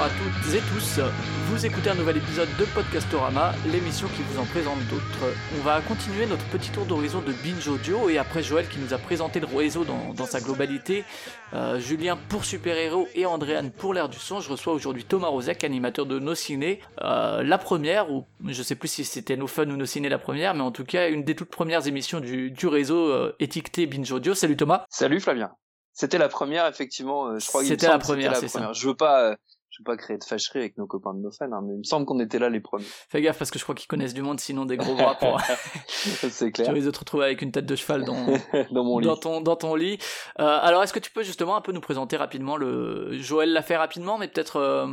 Bonsoir à toutes et tous. Vous écoutez un nouvel épisode de Podcastorama, l'émission qui vous en présente d'autres. On va continuer notre petit tour d'horizon de Binge Audio et après Joël qui nous a présenté le réseau dans, dans sa globalité, euh, Julien pour Super Héros et Andréane pour l'air du son, je reçois aujourd'hui Thomas Rozek, animateur de Nos Ciné, euh, la première, ou je sais plus si c'était Nos Fun ou Nos Ciné la première, mais en tout cas une des toutes premières émissions du, du réseau euh, étiqueté Binge Audio. Salut Thomas. Salut Flavien. C'était la première, effectivement. euh, je crois C'était la première, c'est la première. Je veux pas, veux pas créer de fâcherie avec nos copains de nos fans, hein, mais il me semble qu'on était là les premiers. Fais gaffe parce que je crois qu'ils connaissent du monde, sinon des gros bras pour... C'est tu clair. risques de te retrouver avec une tête de cheval dans, Dans mon lit. dans ton dans ton lit. Euh, alors est-ce que tu peux justement un peu nous présenter rapidement le Joël l'a fait rapidement, mais peut-être euh,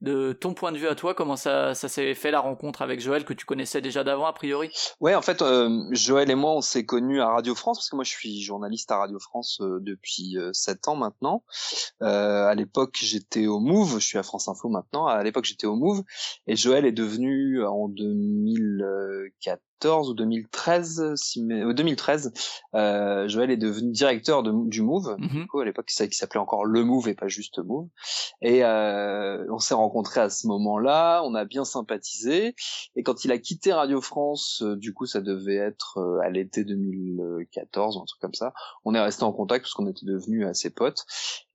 de ton point de vue à toi, comment ça s'est fait la rencontre avec Joël que tu connaissais déjà d'avant a priori? Ouais, en fait, euh, Joël et moi, on s'est connus à Radio France parce que moi, je suis journaliste à Radio France euh, depuis euh, sept ans maintenant. Euh, à l'époque, j'étais au Move. Je suis à France Info maintenant. À l'époque, j'étais au Move et Joël est devenu en 2014 ou 2013, si mes- euh, 2013. Euh, Joël est devenu directeur de, du Move. Mhm. Du coup, à l'époque, qui s'appelait encore le Move et pas juste Move. Et euh, on s'est rencontrés à ce moment-là. On a bien sympathisé. Et quand il a quitté Radio France, euh, du coup, ça devait être euh, à l'été 2014 ou un truc comme ça. On est resté en contact parce qu'on était devenus assez potes.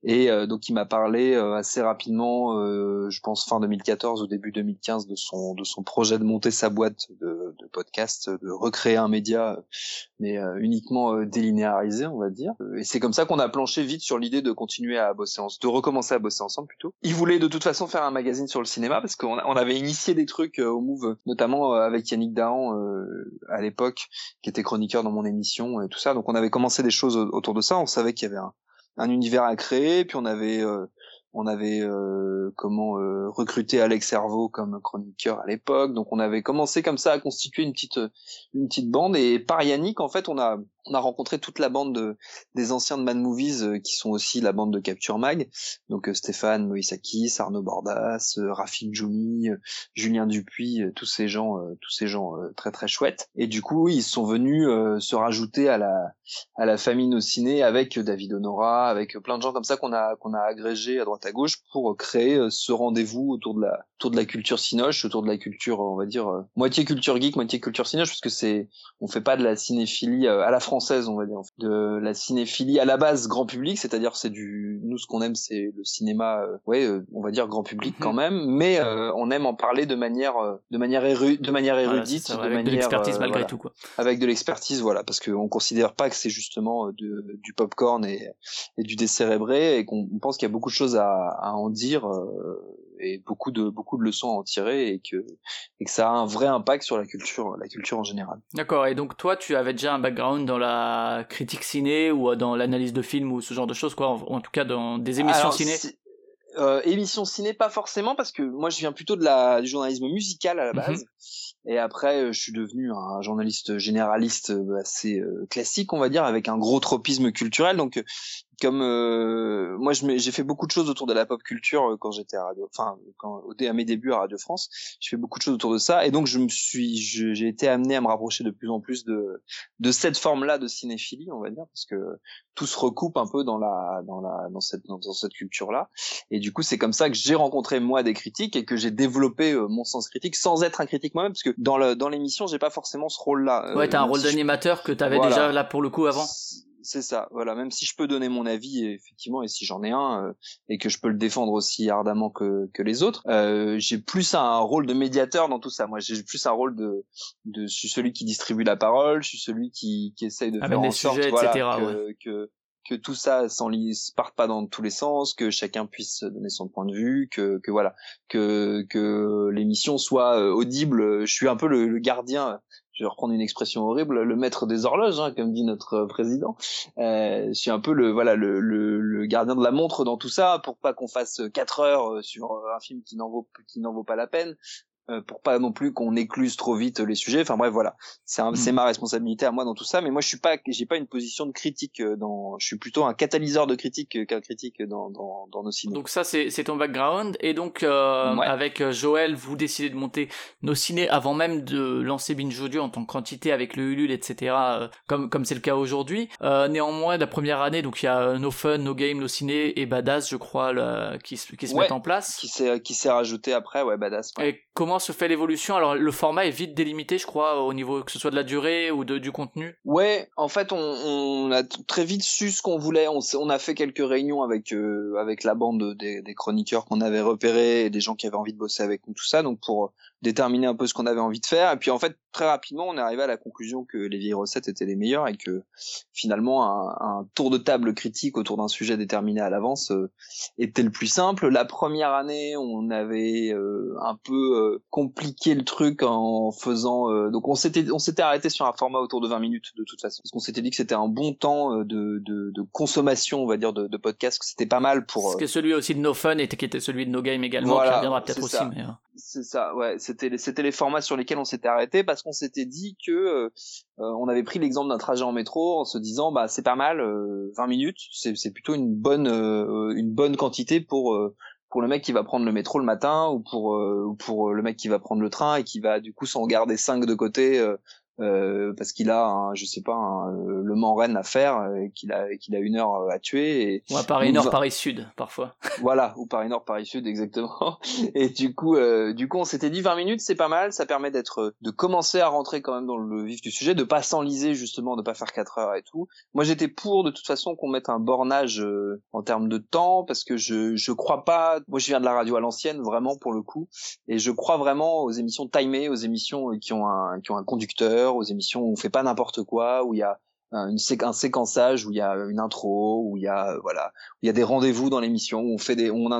Et euh, donc, il m'a parlé euh, assez rapidement, je pense fin 2014 ou début 2015, de son de son projet de monter sa boîte de, de podcast, de recréer un média, mais euh, uniquement euh, délinéarisé, on va dire. Et c'est comme ça qu'on a planché vite sur l'idée de continuer à bosser, en, de recommencer à bosser ensemble plutôt. Il voulait de toute façon faire un magazine sur le cinéma parce qu'on avait initié des trucs euh, au Move, notamment avec Yannick Dahan à l'époque, qui était chroniqueur dans mon émission et tout ça. Donc on avait commencé des choses au- autour de ça. On savait qu'il y avait un, un univers à créer, puis on avait on avait euh, comment euh, recruté Alex Servo comme chroniqueur à l'époque. Donc on avait commencé comme ça à constituer une petite une petite bande et par Yannick en fait on a on a rencontré toute la bande de, des anciens de Man Movies euh, qui sont aussi la bande de Capture Mag. Donc euh, Stéphane Moïsakis, Arnaud Bordas, euh, Rafik Djoumi, euh, Julien Dupuis, euh, tous ces gens tous ces gens très très chouettes. Et du coup, ils sont venus se rajouter à la à la famille No Ciné avec David Honora, avec plein de gens comme ça qu'on a qu'on a agrégé à droite à gauche pour créer ce rendez-vous autour de la autour de la culture cinoche, autour de la culture on va dire moitié culture geek, moitié culture cinoche parce que c'est on fait pas de la cinéphilie à la française, on va dire, de la cinéphilie à la base grand public, c'est-à-dire c'est du nous ce qu'on aime c'est le cinéma euh, ouais, euh, on va dire grand public Mhm. quand même, mais euh, on aime en parler de manière euh, de manière éru- de manière érudite, c'est ça, de avec de l'expertise malgré voilà tout quoi. avec de l'expertise, voilà, parce qu'on considère pas que c'est justement de, du popcorn et, et du décérébré, et qu'on on pense qu'il y a beaucoup de choses à, à en dire et beaucoup de beaucoup de leçons à en tirer, et que et que ça a un vrai impact sur la culture, la culture en général. D'accord. Et donc toi, tu avais déjà un background dans la critique ciné ou dans l'analyse de films ou ce genre de choses quoi, en, en tout cas dans des émissions Alors, ciné. c'est- euh, émissions ciné, pas forcément, parce que moi je viens plutôt de la du journalisme musical à la Mhm. base. Et après, euh, je suis devenu un journaliste généraliste euh, assez euh, classique, on va dire, avec un gros tropisme culturel. Donc, euh, comme euh, moi, j'ai fait beaucoup de choses autour de la pop culture euh, quand j'étais à radio, enfin, quand, à mes débuts à Radio France, je fais beaucoup de choses autour de ça. Et donc, je me suis, j'ai été amené à me rapprocher de plus en plus de de cette forme-là de cinéphilie, on va dire, parce que tout se recoupe un peu dans la dans la dans cette dans, dans cette culture-là. Et du coup, c'est comme ça que j'ai rencontré moi des critiques et que j'ai développé euh, mon sens critique sans être un critique moi-même, parce que dans le dans l'émission, j'ai pas forcément ce rôle-là. Ouais, Euh, t'as un même rôle si je- d'animateur que t'avais Voilà. déjà là pour le coup avant. C'est ça, voilà. Même si je peux donner mon avis, effectivement, et si j'en ai un, euh, et que je peux le défendre aussi ardemment que, que les autres, euh, j'ai plus un rôle de médiateur dans tout ça. Moi, j'ai plus un rôle de, de, je suis celui qui distribue la parole, je suis celui qui, qui essaye de Amène faire des en sorte, sujets, voilà, etc., que, que, que tout ça s'enlise, parte pas dans tous les sens, que chacun puisse donner son point de vue, que, que voilà, que, que l'émission soit euh, audible. Je suis un peu le, le gardien je vais reprendre une expression horrible, le maître des horloges, hein, comme dit notre président. Euh, je suis un peu le voilà le, le, le, gardien de la montre dans tout ça pour pas qu'on fasse quatre heures sur un film qui n'en vaut qui n'en vaut pas la peine. Euh, pour pas non plus qu'on écluse trop vite les sujets. Enfin bref, voilà, c'est c'est mm. ma responsabilité à moi dans tout ça. Mais moi, je suis pas, j'ai pas une position de critique euh, dans. Je suis plutôt un catalyseur de critique qu'un critique dans, dans, dans nos ciné. Donc ça, c'est ton background. Et donc euh, avec Joël, vous décidez de monter nos ciné avant même de lancer Binge Audio en tant que quantité avec le Ulule, etc. comme comme c'est le cas aujourd'hui. néanmoins, la première année, donc il y a No Fun, No Game, No Ciné et Badass, je crois, là, qui qui se mettent en place. Qui s'est qui s'est rajouté après, ouais, Badass. Et comment se fait l'évolution Alors le format est vite délimité, je crois, au niveau que ce soit de la durée ou du contenu. Ouais, en fait, on, a très vite su ce qu'on voulait. On, a fait quelques réunions avec euh, avec la bande des, des chroniqueurs qu'on avait repérés et des gens qui avaient envie de bosser avec nous, tout ça. Donc pour déterminer un peu ce qu'on avait envie de faire. Et puis en fait, très rapidement, on est arrivé à la conclusion que les vieilles recettes étaient les meilleures et que finalement, un, un tour de table critique autour d'un sujet déterminé à l'avance euh, était le plus simple. La première année, on avait euh, un peu euh, compliqué le truc en faisant. donc on s'était on s'était arrêté sur un format autour de 20 minutes de toute façon, parce qu'on s'était dit que c'était un bon temps de, de, de, consommation, on va dire, de, de podcast, que c'était pas mal pour. Parce que celui aussi de No Fun et qui était celui de No Game également, qui reviendra peut-être aussi. Mais... C'est ça, ouais. C'était c'était les formats sur lesquels on s'était arrêté parce qu'on s'était dit que euh, euh, on avait pris l'exemple d'un trajet en métro en se disant bah c'est pas mal, 20 euh, minutes, c'est c'est plutôt une bonne une bonne quantité pour pour le mec qui va prendre le métro le matin ou pour pour le mec qui va prendre le train et qui va du coup s'en garder cinq de côté euh, parce qu'il a, un, je sais pas, un, euh, le Mans Rennes à faire, euh, qu'il a, qu'il a une heure à tuer. Et, ou à Paris Nord, Paris Sud, parfois. voilà, ou Paris Nord, Paris Sud, exactement. Et du coup, du coup, on s'était dit 20 minutes, c'est pas mal, ça permet d'être, de commencer à rentrer quand même dans le vif du sujet, de pas s'enliser justement, de pas faire 4 heures et tout. Moi, j'étais pour de toute façon qu'on mette un bornage en termes de temps, parce que je, je crois pas. Moi, je viens de la radio à l'ancienne, vraiment pour le coup, et je crois vraiment aux émissions timées, aux émissions qui ont un, qui ont un conducteur aux émissions où on fait pas n'importe quoi, où il y a un séquençage où il y a une intro où il y a voilà il y a des rendez-vous dans l'émission où on fait des on,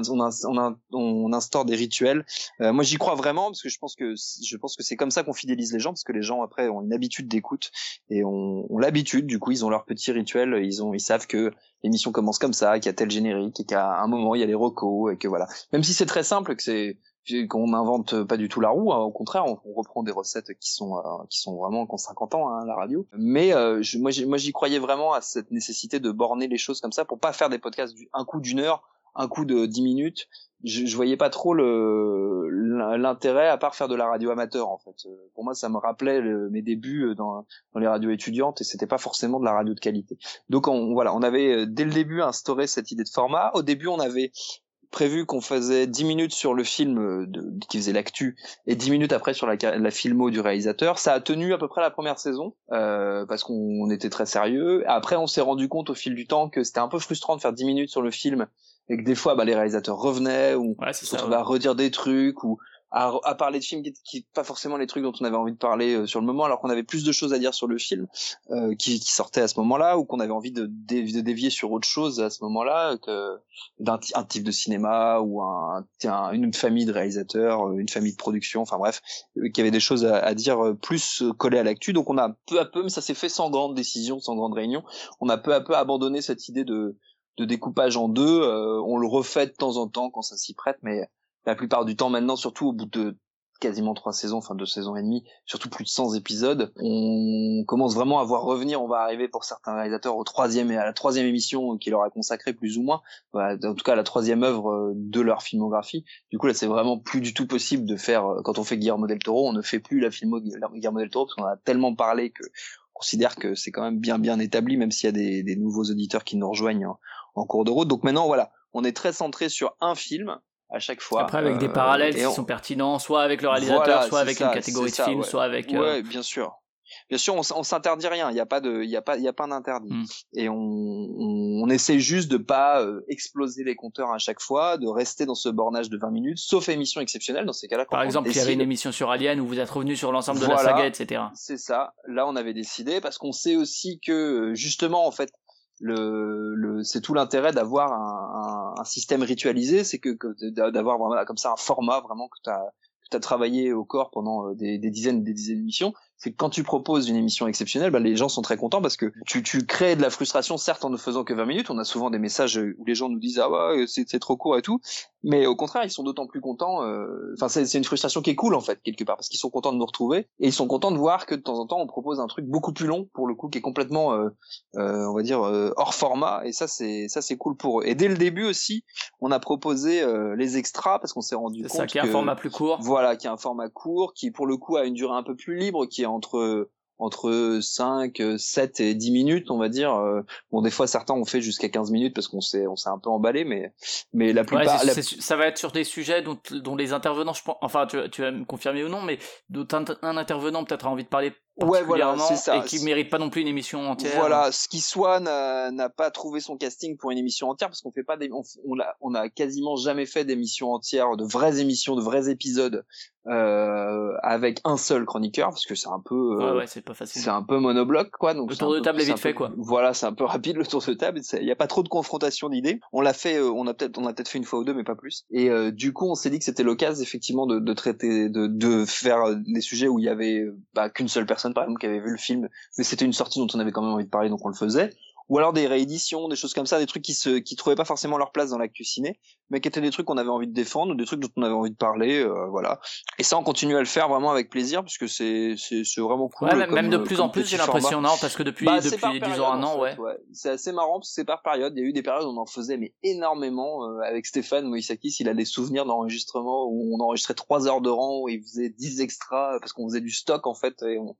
on, instaure des rituels. Euh, moi j'y crois vraiment parce que je pense que je pense que c'est comme ça qu'on fidélise les gens parce que les gens après ont une habitude d'écoute et ont, l'habitude du coup ils ont leur petit rituel ils ont ils savent que l'émission commence comme ça qu'il y a tel générique et qu'à un moment il y a les recos et que voilà. Même si c'est très simple que c'est qu'on n'invente pas du tout la roue, hein. au contraire, on, reprend des recettes qui sont euh, qui sont vraiment qu'en 50 ans hein, la radio. Mais euh, je, moi, j'y croyais vraiment à cette nécessité de borner les choses comme ça pour pas faire des podcasts du, un coup d'une heure, un coup de 10 minutes. Je, je voyais pas trop l'intérêt à part faire de la radio amateur en fait. Pour moi, ça me rappelait mes débuts dans, dans les radios étudiantes et c'était pas forcément de la radio de qualité. Donc on, voilà, on avait dès le début instauré cette idée de format. Au début, on avait prévu qu'on faisait 10 minutes sur le film euh, de, qui faisait l'actu et 10 minutes après sur la, la filmo du réalisateur. Ça a tenu à peu près la première saison euh, parce qu'on était très sérieux. Après, on s'est rendu compte au fil du temps que c'était un peu frustrant de faire 10 minutes sur le film et que des fois, bah, les réalisateurs revenaient ou ouais, on va redire des trucs ou à, à, parler de films qui, qui pas forcément les trucs dont on avait envie de parler euh, sur le moment, alors qu'on avait plus de choses à dire sur le film euh, qui, qui sortait à ce moment-là, ou qu'on avait envie de, de, dévier sur autre chose à ce moment-là, que d'un un type de cinéma ou un, un, une famille de réalisateurs, euh, une famille de production, enfin bref, euh, qui avait des choses à, à dire plus collées à l'actu. Donc on a peu à peu, mais ça s'est fait sans grande décision, sans grande réunion, on a peu à peu abandonné cette idée de de découpage en deux. on le refait de temps en temps quand ça s'y prête, mais la plupart du temps maintenant, surtout au bout de quasiment trois saisons, enfin deux saisons et demie, surtout plus de 100 épisodes, on commence vraiment à voir revenir, on va arriver pour certains réalisateurs au troisième et à la troisième émission qui leur a consacré plus ou moins, en tout cas la troisième œuvre euh, de leur filmographie. Du coup là c'est vraiment plus du tout possible de faire, euh, quand on fait Guillermo del Toro, on ne fait plus la filmo Guillermo del Toro parce qu'on a tellement parlé que on considère que c'est quand même bien bien établi, même s'il y a des, des, nouveaux auditeurs qui nous rejoignent en, en cours de route. Donc maintenant voilà, on est très centré sur un film à chaque fois. Après, avec des euh, parallèles qui sont pertinents, soit avec le réalisateur, soit avec une catégorie de film, soit avec. Euh, ouais, bien sûr. Bien sûr, on, on s'interdit rien. Il n'y a pas de, il y a pas, il y a pas d'interdit. Hmm. Et on, on, essaie juste de pas euh, exploser les compteurs à chaque fois, de rester dans ce bornage de 20 minutes, sauf émission exceptionnelle dans ces cas-là. Par exemple, il y avait une émission sur Alien où vous êtes revenu sur l'ensemble de la saga, etc. C'est ça. Là, on avait décidé parce qu'on sait aussi que justement, en fait, le, c'est tout l'intérêt d'avoir un, système ritualisé, c'est que, d'avoir vraiment comme ça un format vraiment que tu as, as travaillé au corps pendant euh, des, dizaines des dizaines d'émissions, c'est que quand tu proposes une émission exceptionnelle, bah, les gens sont très contents parce que tu, tu crées de la frustration, certes en ne faisant que 20 minutes. On a souvent des messages où les gens nous disent ah ouais c'est trop court et tout, mais au contraire ils sont d'autant plus contents. euh, Enfin c'est une frustration qui est cool en fait quelque part parce qu'ils sont contents de nous retrouver et ils sont contents de voir que de temps en temps on propose un truc beaucoup plus long pour le coup qui est complètement euh, euh, on va dire euh, hors format et ça c'est ça c'est cool pour eux. Et dès le début aussi on a proposé euh, les extras parce qu'on s'est rendu C'est compte ça qui est un que- format plus court. voilà, qui est un format court, qui pour le coup a une durée un peu plus libre, qui est entre entre 5, 7 et 10 minutes, on va dire. Euh, Bon, des fois, certains ont fait jusqu'à 15 minutes parce qu'on s'est, on s'est un peu emballé, mais, mais la plupart, la- ça va être sur des sujets dont, dont les intervenants, je pense, enfin, tu, tu vas me confirmer ou non, mais dont un, un intervenant peut-être a envie de parler Ouais, voilà, c'est ça. et qui mérite pas non plus une émission entière. Voilà, ce qui soit n'a n'a pas trouvé son casting pour une émission entière parce qu'on fait pas des, on, on a, on a quasiment jamais fait d'émissions entières, de vraies émissions, de vrais épisodes euh, avec un seul chroniqueur parce que c'est un peu, euh, ouais, c'est pas facile. c'est un peu monobloc quoi. Donc Le tour de peu- table est vite peu- fait, quoi. Voilà, c'est un peu rapide le tour de table. Il y a pas trop de confrontation d'idées. On l'a fait, euh, on a peut-être, on a peut-être fait une fois ou deux, mais pas plus. Et euh, du coup, on s'est dit que c'était l'occasion effectivement de, de traiter, de, de faire euh, des sujets où il y avait euh, bah, qu'une seule personne par exemple qui avait vu le film, mais c'était une sortie dont on avait quand même envie de parler, donc on le faisait. Ou alors des rééditions, des choses comme ça, des trucs qui se, qui trouvaient pas forcément leur place dans l'actu ciné, mais qui étaient des trucs qu'on avait envie de défendre, ou des trucs dont on avait envie de parler, euh, voilà. Et ça, on continue à le faire vraiment avec plaisir, parce que c'est, c'est, c'est vraiment cool. Ouais, même, comme, même de euh, plus en plus, j'ai l'impression, non, parce que depuis, Bah, depuis 10 période, ans, un an, fait, ouais. C'est assez marrant parce que c'est par période. Il y a eu des périodes où on en faisait mais énormément euh, avec Stéphane Moïsakis. Il a des souvenirs d'enregistrement où on enregistrait trois heures de rang, où il faisait 10 extras parce qu'on faisait du stock en fait et on,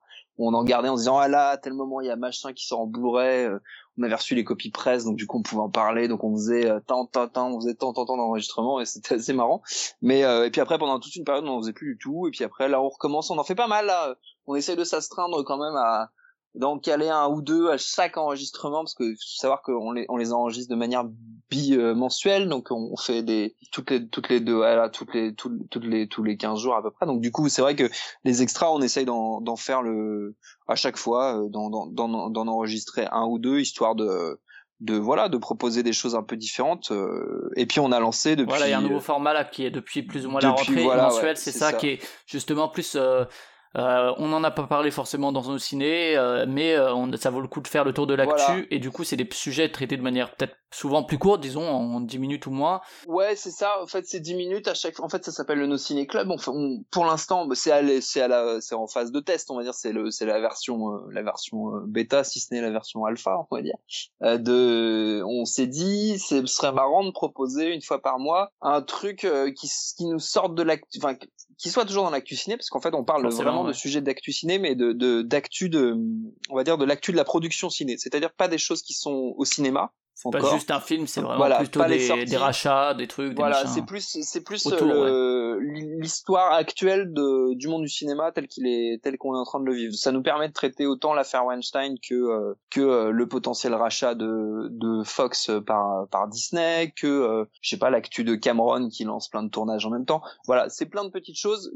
on en gardait en disant ah là à tel moment il y a machin qui sort en Blu-ray. euh, on avait reçu les copies presse donc du coup on pouvait en parler donc on faisait euh, tant tant tant on faisait tant tant tant d'enregistrement et c'était assez marrant. Mais euh, et puis après pendant toute une période on en faisait plus du tout et puis après là on recommence on en fait pas mal là. On essaye de s'astreindre quand même à d'en caler un ou deux à chaque enregistrement parce que faut savoir qu'on les on les enregistre de manière bi-mensuelle donc on fait des toutes les toutes les deux voilà, toutes les tout- toutes les tous les 15 jours à peu près donc du coup c'est vrai que les extras on essaye d'en d'en faire le à chaque fois euh, d'en d'en enregistrer un ou deux histoire de de voilà de proposer des choses un peu différentes euh, et puis on a lancé depuis Voilà, il y a un nouveau format là qui est depuis plus ou moins la depuis, rentrée voilà, mensuelle, ouais, c'est ça, ça. qui est justement plus. euh, euh, on n'en a pas parlé forcément dans nos ciné, euh, mais euh, on- ça vaut le coup de faire le tour de l'actu, Voilà. et du coup, c'est des sujets traités de manière peut-être souvent plus courte, disons, en 10 minutes ou moins. Ouais, c'est ça. En fait, c'est 10 minutes à chaque. En fait, ça s'appelle le No Ciné Club. On fait- on- pour l'instant, bah, c'est à, la, c'est en phase de test, on va dire. C'est le, c'est la version, euh, la version euh, bêta, si ce n'est la version alpha, on va dire. Euh, de, on s'est dit, ce serait marrant de proposer une fois par mois un truc euh, qui, qui nous sorte de l'actu, enfin, qui soit toujours dans l'actu ciné, parce qu'en fait, on parle vraiment de sujets d'actu ciné, mais de, de, d'actu de, on va dire de l'actu de la production ciné. C'est-à-dire pas des choses qui sont au cinéma. Pas encore. juste un film, c'est vraiment Voilà, plutôt pas des, des rachats, des trucs, des Voilà, c'est plus c'est plus euh, l'histoire actuelle de du monde du cinéma tel qu'il est tel qu'on est en train de le vivre. Ça nous permet de traiter autant l'affaire Weinstein que euh, que euh, le potentiel rachat de de Fox par par Disney, que euh, je sais pas l'actu de Cameron qui lance plein de tournages en même temps. Voilà, c'est plein de petites choses,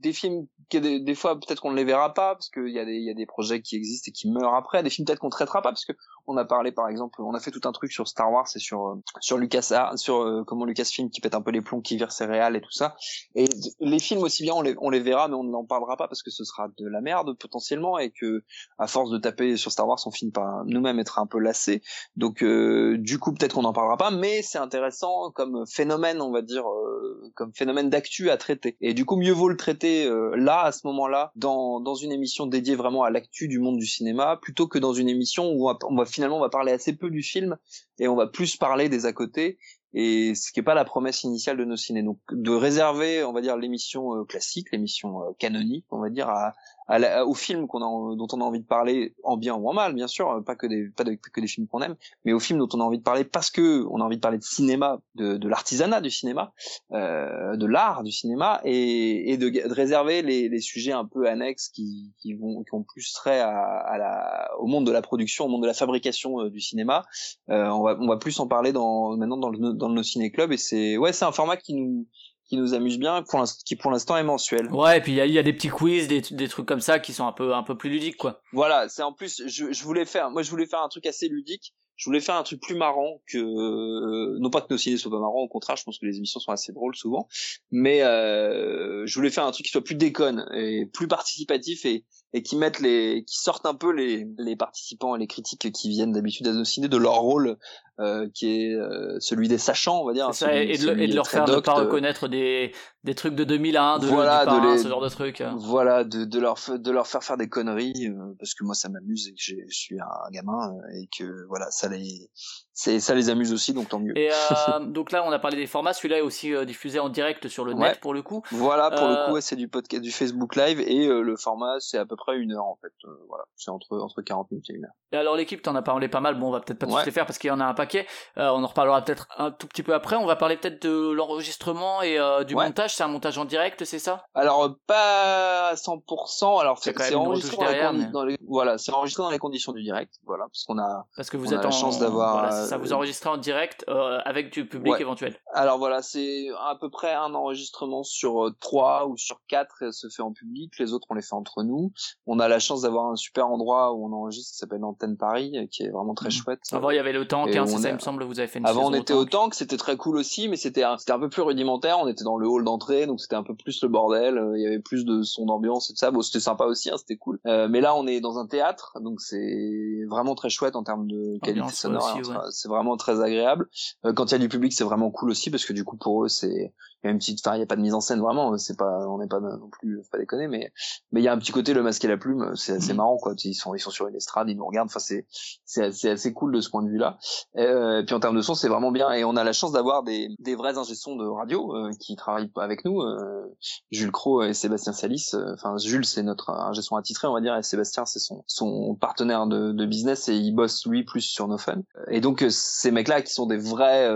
des films que des, des fois peut-être qu'on ne les verra pas parce qu'il y a des il y a des projets qui existent et qui meurent après, des films peut-être qu'on traitera pas parce que on a parlé par exemple, on a fait tout un truc sur Star Wars et sur euh, sur Lucas sur euh, comment Lucasfilm qui pète un peu les plombs, qui vire ses réals et tout ça. Et les films aussi bien on les on les verra mais on n'en parlera pas parce que ce sera de la merde potentiellement et que à force de taper sur Star Wars on finit par nous-mêmes être un peu lassés. Donc euh, du coup peut-être qu'on n'en parlera pas mais c'est intéressant comme phénomène on va dire euh, comme phénomène d'actu à traiter. Et du coup mieux vaut le traiter euh, là à ce moment-là dans dans une émission dédiée vraiment à l'actu du monde du cinéma plutôt que dans une émission où on va, on va finalement on va parler assez peu du film et on va plus parler des à côté. Et ce qui est pas la promesse initiale de nos ciné. Donc de réserver on va dire l'émission euh, classique l'émission euh, canonique on va dire à, à la- au film qu'on a dont on a envie de parler en bien ou en mal bien sûr euh, pas que des pas de- que des films qu'on aime mais au film dont on a envie de parler parce que on a envie de parler de cinéma de, de l'artisanat du cinéma euh, de l'art du cinéma et, et de, de réserver les, les sujets un peu annexes qui, qui vont qui ont plus trait à, à la au monde de la production au monde de la fabrication euh, du cinéma. Euh, on va on va plus en parler dans maintenant dans le dans nos ciné club et c'est ouais c'est un format qui nous qui nous amuse bien pour qui pour l'instant est mensuel. Ouais, et puis il y a, y a des petits quiz, des, des trucs comme ça qui sont un peu, un peu plus ludiques, quoi. voilà c'est en plus je, je voulais faire moi je voulais faire un truc assez ludique. Je voulais faire un truc plus marrant que euh, non pas que nos ciné soient pas marrants au contraire je pense que les émissions sont assez drôles souvent. Mais euh, je voulais faire un truc qui soit plus déconne et plus participatif et et qui mettent les, qui sortent un peu les, les participants et les critiques qui viennent d'habitude à nos ciné de leur rôle euh, qui est euh, celui des sachants, on va dire. Ça, et, de, et, de, leur faire ne pas reconnaître des, des trucs de 2001, de, voilà, du parrain, ce genre de trucs. Voilà, de, de, leur, de leur faire faire des conneries, euh, parce que moi ça m'amuse et que je suis un gamin et que voilà, ça les, ça les amuse aussi, donc tant mieux. Et euh, donc là, on a parlé des formats. Celui-là est aussi diffusé en direct sur le net pour le coup. Voilà, pour le coup, c'est du podcast, du Facebook Live et le format, c'est à peu près une heure en fait. voilà, c'est entre entre 40 minutes et une heure. Et alors l'équipe, t'en as parlé pas mal. Bon, on va peut-être pas tous les faire parce qu'il y en a un paquet. on en reparlera peut-être un tout petit peu après. On va parler peut-être de l'enregistrement et euh, du montage. C'est un montage en direct, c'est ça? Alors euh, pas à 100%. Alors c'est enregistré dans, les... voilà, c'est enregistré dans les conditions du direct. Voilà, parce qu'on a parce que vous êtes en chance d'avoir ça. Vous euh, enregistrez en direct avec du public éventuel. Alors voilà, c'est à peu près un enregistrement sur trois ou sur quatre se fait en public. Les autres on les fait entre nous. On a la chance d'avoir un super endroit où on enregistre qui s'appelle l'antenne Paris, qui est vraiment très mmh. chouette. Avant il y avait le temps, ça il me semble, vous avez fait une Avant, on était au tank, c'était très cool aussi, mais c'était un, peu plus rudimentaire. On était dans le hall d'entrée, donc c'était un peu plus le bordel. Euh, il y avait plus de son d'ambiance et tout ça. Bon, c'était sympa aussi, hein, c'était cool. Euh, mais là, on est dans un théâtre, donc c'est vraiment très chouette en termes de qualité sonore. Hein, c'est vraiment très agréable. Euh, quand il y a du public, c'est vraiment cool aussi parce que du coup, pour eux, c'est il y a une petite enfin il y a pas de mise en scène vraiment c'est pas on n'est pas non plus pas déconner mais mais il y a un petit côté le masque et la plume c'est assez mhm. marrant quoi. Ils sont ils sont sur une estrade ils nous regardent enfin c'est c'est assez, assez cool de ce point de vue là euh, et puis en termes de son c'est vraiment bien. Et on a la chance d'avoir des des vrais ingé de radio euh, qui travaillent avec nous euh, Jules Cro et Sébastien Salis euh, enfin Jules c'est notre ingé son attitré on va dire et Sébastien c'est son son partenaire de, de business et il bosse lui plus sur nos fans. Et donc ces mecs là qui sont des vrais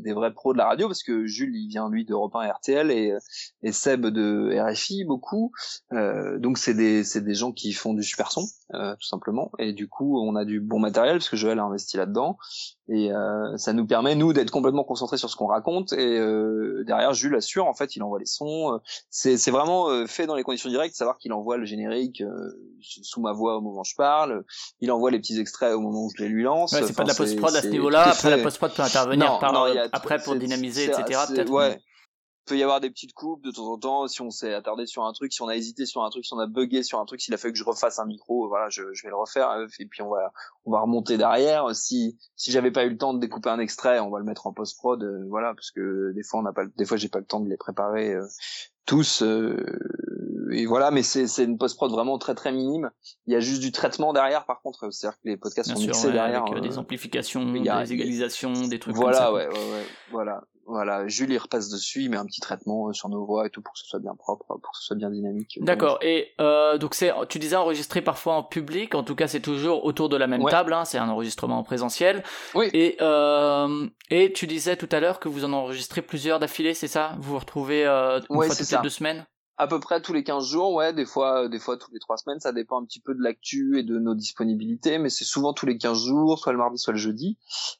des vrais pros de la radio parce que Jules il vient lui de Europe 1 RTL et, et Seb de RFI beaucoup. Euh, donc c'est des c'est des gens qui font du super son euh, tout simplement et du coup on a du bon matériel parce que Joël a investi là-dedans et euh, ça nous permet nous d'être complètement concentrés sur ce qu'on raconte et euh, derrière Jules assure en fait il envoie les sons. C'est c'est vraiment fait dans les conditions directes, savoir qu'il envoie le générique sous ma voix au moment où je parle, il envoie les petits extraits au moment où je les lui lance. Ouais, c'est pas de la post prod à ce niveau-là. Après la post prod peut intervenir par, après pour dynamiser etc. Peut-être. Ouais peut y avoir des petites coupes de temps en temps si on s'est attardé sur un truc, si on a hésité sur un truc, si on a bugué sur un truc, s'il a fallu que je refasse un micro, voilà, je, je, vais le refaire et puis on va on va remonter derrière. Si si j'avais pas eu le temps de découper un extrait, on va le mettre en post prod, euh, voilà, parce que des fois on n'a pas, des fois j'ai pas le temps de les préparer euh, tous. Euh, et voilà, mais c'est c'est une post prod vraiment très très minime. Il y a juste du traitement derrière, par contre, c'est-à-dire que les podcasts sont mixés derrière. Avec, des amplifications, des égalisations, des trucs voilà, comme ça. Ouais, ouais, ouais, voilà. Voilà, Jules il repasse dessus, il met un petit traitement euh, sur nos voix et tout pour que ce soit bien propre, pour que ce soit bien dynamique. D'accord. Et euh, donc c'est, tu disais enregistré parfois en public, en tout cas c'est toujours autour de la même table, hein, c'est un enregistrement en présentiel. Oui. Et euh, et tu disais tout à l'heure que vous en enregistrez plusieurs d'affilée, c'est ça? Vous vous retrouvez euh, une fois toutes les deux semaines? À peu près tous les 15 jours, ouais, des fois, des fois tous les trois semaines, ça dépend un petit peu de l'actu et de nos disponibilités, mais c'est souvent tous les 15 jours, soit le mardi, soit le jeudi,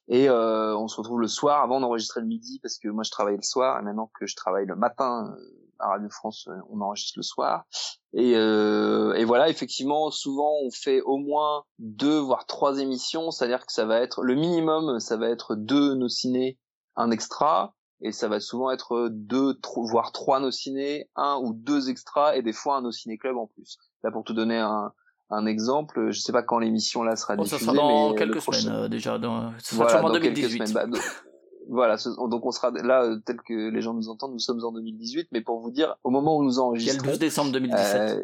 et euh, on se retrouve le soir. Avant, on enregistrait le midi parce que moi je travaillais le soir, et maintenant que je travaille le matin euh, à Radio France, euh, on enregistre le soir. Et, euh, et voilà, effectivement, souvent on fait au moins deux voire trois émissions, c'est-à-dire que ça va être le minimum, ça va être deux nos ciné, un extra et ça va souvent être deux, voire trois nos ciné, un ou deux extras et des fois un nos ciné club en plus. Là pour te donner un, un exemple, je sais pas quand l'émission là sera diffusée, ça sera dans quelques semaines euh, déjà, dans, ce sera sûrement 2018. Bah, voilà, donc on sera là euh, tel que les gens nous entendent, nous sommes en 2018, mais pour vous dire, au moment où nous enregistrons, a le 12 décembre 2017. Euh,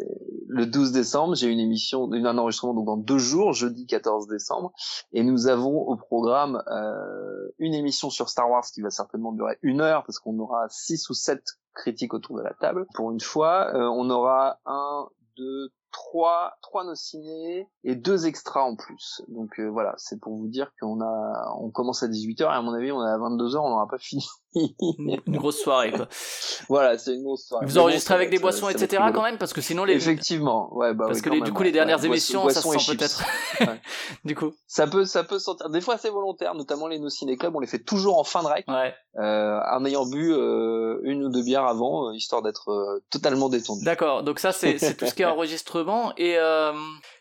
le 12 décembre, j'ai une émission, un enregistrement donc dans deux jours, jeudi 14 décembre, et nous avons au programme euh, une émission sur Star Wars qui va certainement durer une heure parce qu'on aura six ou sept critiques autour de la table. Pour une fois, euh, on aura un, deux, trois, trois nos et deux extras en plus. Donc euh, voilà, c'est pour vous dire qu'on a, on commence à 18h et à mon avis on est à 22h, on n'aura pas fini. une grosse soirée quoi. Voilà, c'est une grosse soirée. Vous enregistrez avec des boissons, etc. quand même parce que sinon les. Effectivement, ouais bah. Parce que du coup les dernières émissions, ça se sent peut-être. du coup. Ça peut, ça peut sentir. Des fois c'est volontaire, notamment les nos ciné clubs, on les fait toujours en fin de rec. Ouais. Euh, en ayant bu euh, une ou deux bières avant, euh, histoire d'être totalement détendu. D'accord. Donc ça c'est tout ce qui est enregistrement. Et euh,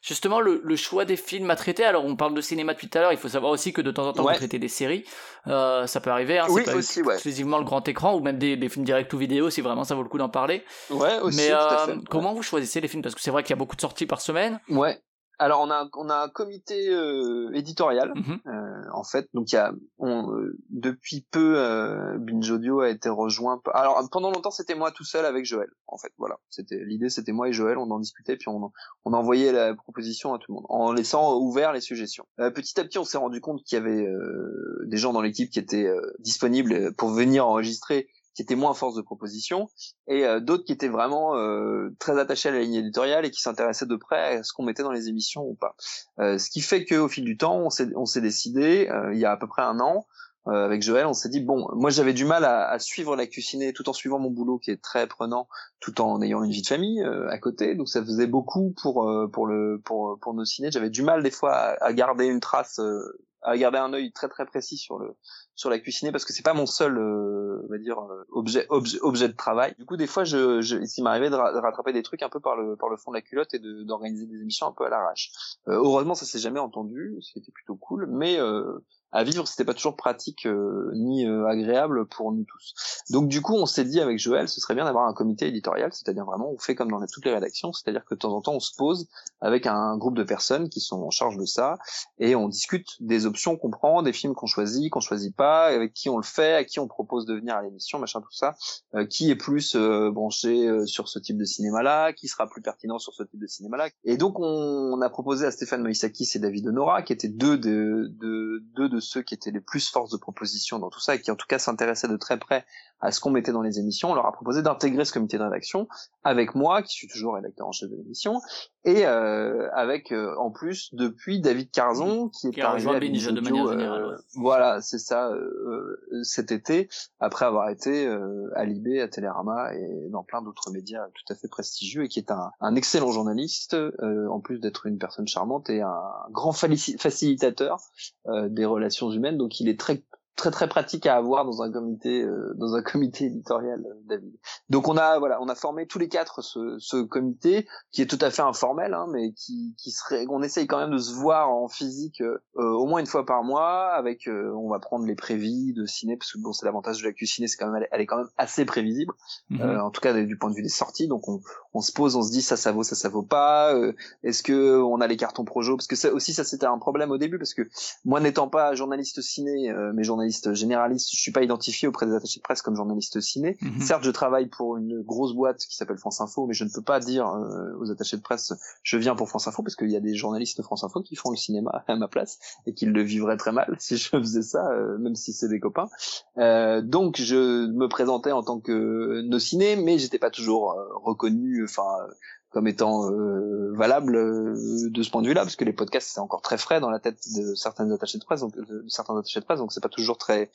justement, le, le, choix des films à traiter. Alors, on parle de cinéma depuis tout à l'heure. Il faut savoir aussi que de temps en temps, ouais. vous traitez des séries. Euh, ça peut arriver. Hein, oui, pas aussi, ouais. Exclusivement le grand écran ou même des, des, films direct ou vidéo si vraiment ça vaut le coup d'en parler. Ouais, aussi. Mais tout à fait. comment vous choisissez les films? Parce que c'est vrai qu'il y a beaucoup de sorties par semaine. Ouais. Alors on a on a un comité euh, éditorial Mhm. euh, en fait. Donc il y a on, euh, depuis peu euh, Binge Audio a été rejoint alors pendant longtemps c'était moi tout seul avec Joël en fait. Voilà. C'était l'idée c'était moi et Joël on en discutait puis on on envoyait la proposition à tout le monde en laissant ouvert les suggestions. Euh, petit à petit on s'est rendu compte qu'il y avait euh, des gens dans l'équipe qui étaient euh, disponibles pour venir enregistrer qui étaient moins force de proposition et euh, d'autres qui étaient vraiment euh, très attachés à la ligne éditoriale et qui s'intéressaient de près à ce qu'on mettait dans les émissions ou pas. Euh, ce qui fait qu'au fil du temps, on s'est décidé euh, il y a à peu près un an euh, avec Joël, on s'est dit bon, moi j'avais du mal à, à suivre la ciné tout en suivant mon boulot qui est très prenant, tout en ayant une vie de famille euh, à côté, donc ça faisait beaucoup pour euh, pour le pour pour nos ciné. J'avais du mal des fois à, à garder une trace, euh, à garder un œil très très précis sur le sur la cuisine parce que c'est pas mon seul euh, on va dire euh, objet, objet objet de travail. Du coup des fois je, je il m'arrivait de, de rattraper des trucs un peu par le par le fond de la culotte et d'organiser des émissions un peu à l'arrache. Euh, heureusement ça s'est jamais entendu ce qui était plutôt cool mais euh, à vivre c'était pas toujours pratique euh, ni euh, agréable pour nous tous donc du coup on s'est dit avec Joël ce serait bien d'avoir un comité éditorial c'est-à-dire vraiment on fait comme dans toutes les rédactions c'est-à-dire que de temps en temps on se pose avec un groupe de personnes qui sont en charge de ça et on discute des options qu'on prend, des films qu'on choisit, qu'on choisit pas, avec qui on le fait, à qui on propose de venir à l'émission, machin tout ça, euh, qui est plus euh, branché euh, sur ce type de cinéma-là, qui sera plus pertinent sur ce type de cinéma-là. Et donc on, on a proposé à Stéphane Moïsakis et David Honora, qui étaient deux de, de deux de ceux qui étaient les plus force de proposition dans tout ça et qui en tout cas s'intéressaient de très près à ce qu'on mettait dans les émissions. On leur a proposé d'intégrer ce comité de rédaction avec moi, qui suis toujours rédacteur en chef de l'émission, et euh, avec euh, en plus depuis David Carzon qui est Qui a arrivé à Binge de manière euh, générale, ouais. voilà c'est ça euh, euh, cet été après avoir été euh, à Libé à Télérama et dans plein d'autres médias tout à fait prestigieux et qui est un, un excellent journaliste euh, en plus d'être une personne charmante et un grand facilitateur euh, des relations humaines donc il est très très très pratique à avoir dans un comité euh, dans un comité éditorial euh, David. Donc on a voilà on a formé tous les quatre ce, ce comité qui est tout à fait informel hein, mais qui qui serait on essaye quand même de se voir en physique euh, euh, au moins une fois par mois avec euh, on va prendre les prévis de ciné parce que bon c'est l'avantage de la cuisine c'est quand même elle, est quand même assez prévisible Mhm. euh, en tout cas du point de vue des sorties. Donc on, on se pose on se dit ça ça vaut ça ça vaut pas euh, est-ce que on a les cartons projo? Parce que ça aussi ça c'était un problème au début parce que moi n'étant pas journaliste ciné euh, mais journaliste généraliste je suis pas identifié auprès des attachés de presse comme journaliste ciné Mhm. certes je travaille pour une grosse boîte qui s'appelle France Info mais je ne peux pas dire euh, aux attachés de presse je viens pour France Info parce qu'il y a des journalistes de France Info qui font le cinéma à ma place et qu'ils le vivraient très mal si je faisais ça euh, même si c'est des copains euh, donc je me présentais en tant que no ciné, mais j'étais pas toujours euh, reconnu, enfin euh, comme étant euh, valable euh, de ce point de vue-là, parce que les podcasts c'est encore très frais dans la tête de certains attachés de presse, donc de certains attachés de presse, donc c'est pas toujours très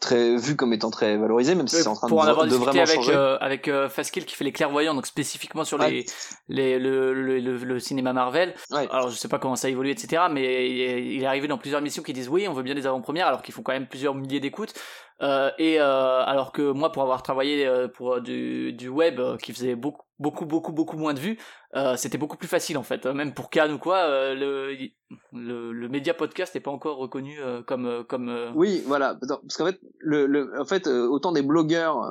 très vu comme étant très valorisé, même si c'est en train pour en de, avoir de discuté vraiment avec euh, avec euh, Faskill qui fait les clairvoyants donc spécifiquement sur Ouais. les, les le, le, le, le cinéma Marvel Ouais. alors je sais pas comment ça évolue etc mais il est arrivé dans plusieurs missions qui disent oui on veut bien des avant-premières alors qu'ils font quand même plusieurs milliers d'écoutes euh, et euh, alors que moi pour avoir travaillé euh, pour du, du web euh, qui faisait beaucoup beaucoup beaucoup beaucoup moins de vues euh, c'était beaucoup plus facile en fait même pour Cannes ou quoi euh, le, le le média podcast n'est pas encore reconnu euh, comme euh, comme euh, Oui, voilà, parce qu'en fait, le, le, en fait, euh, autant des blogueurs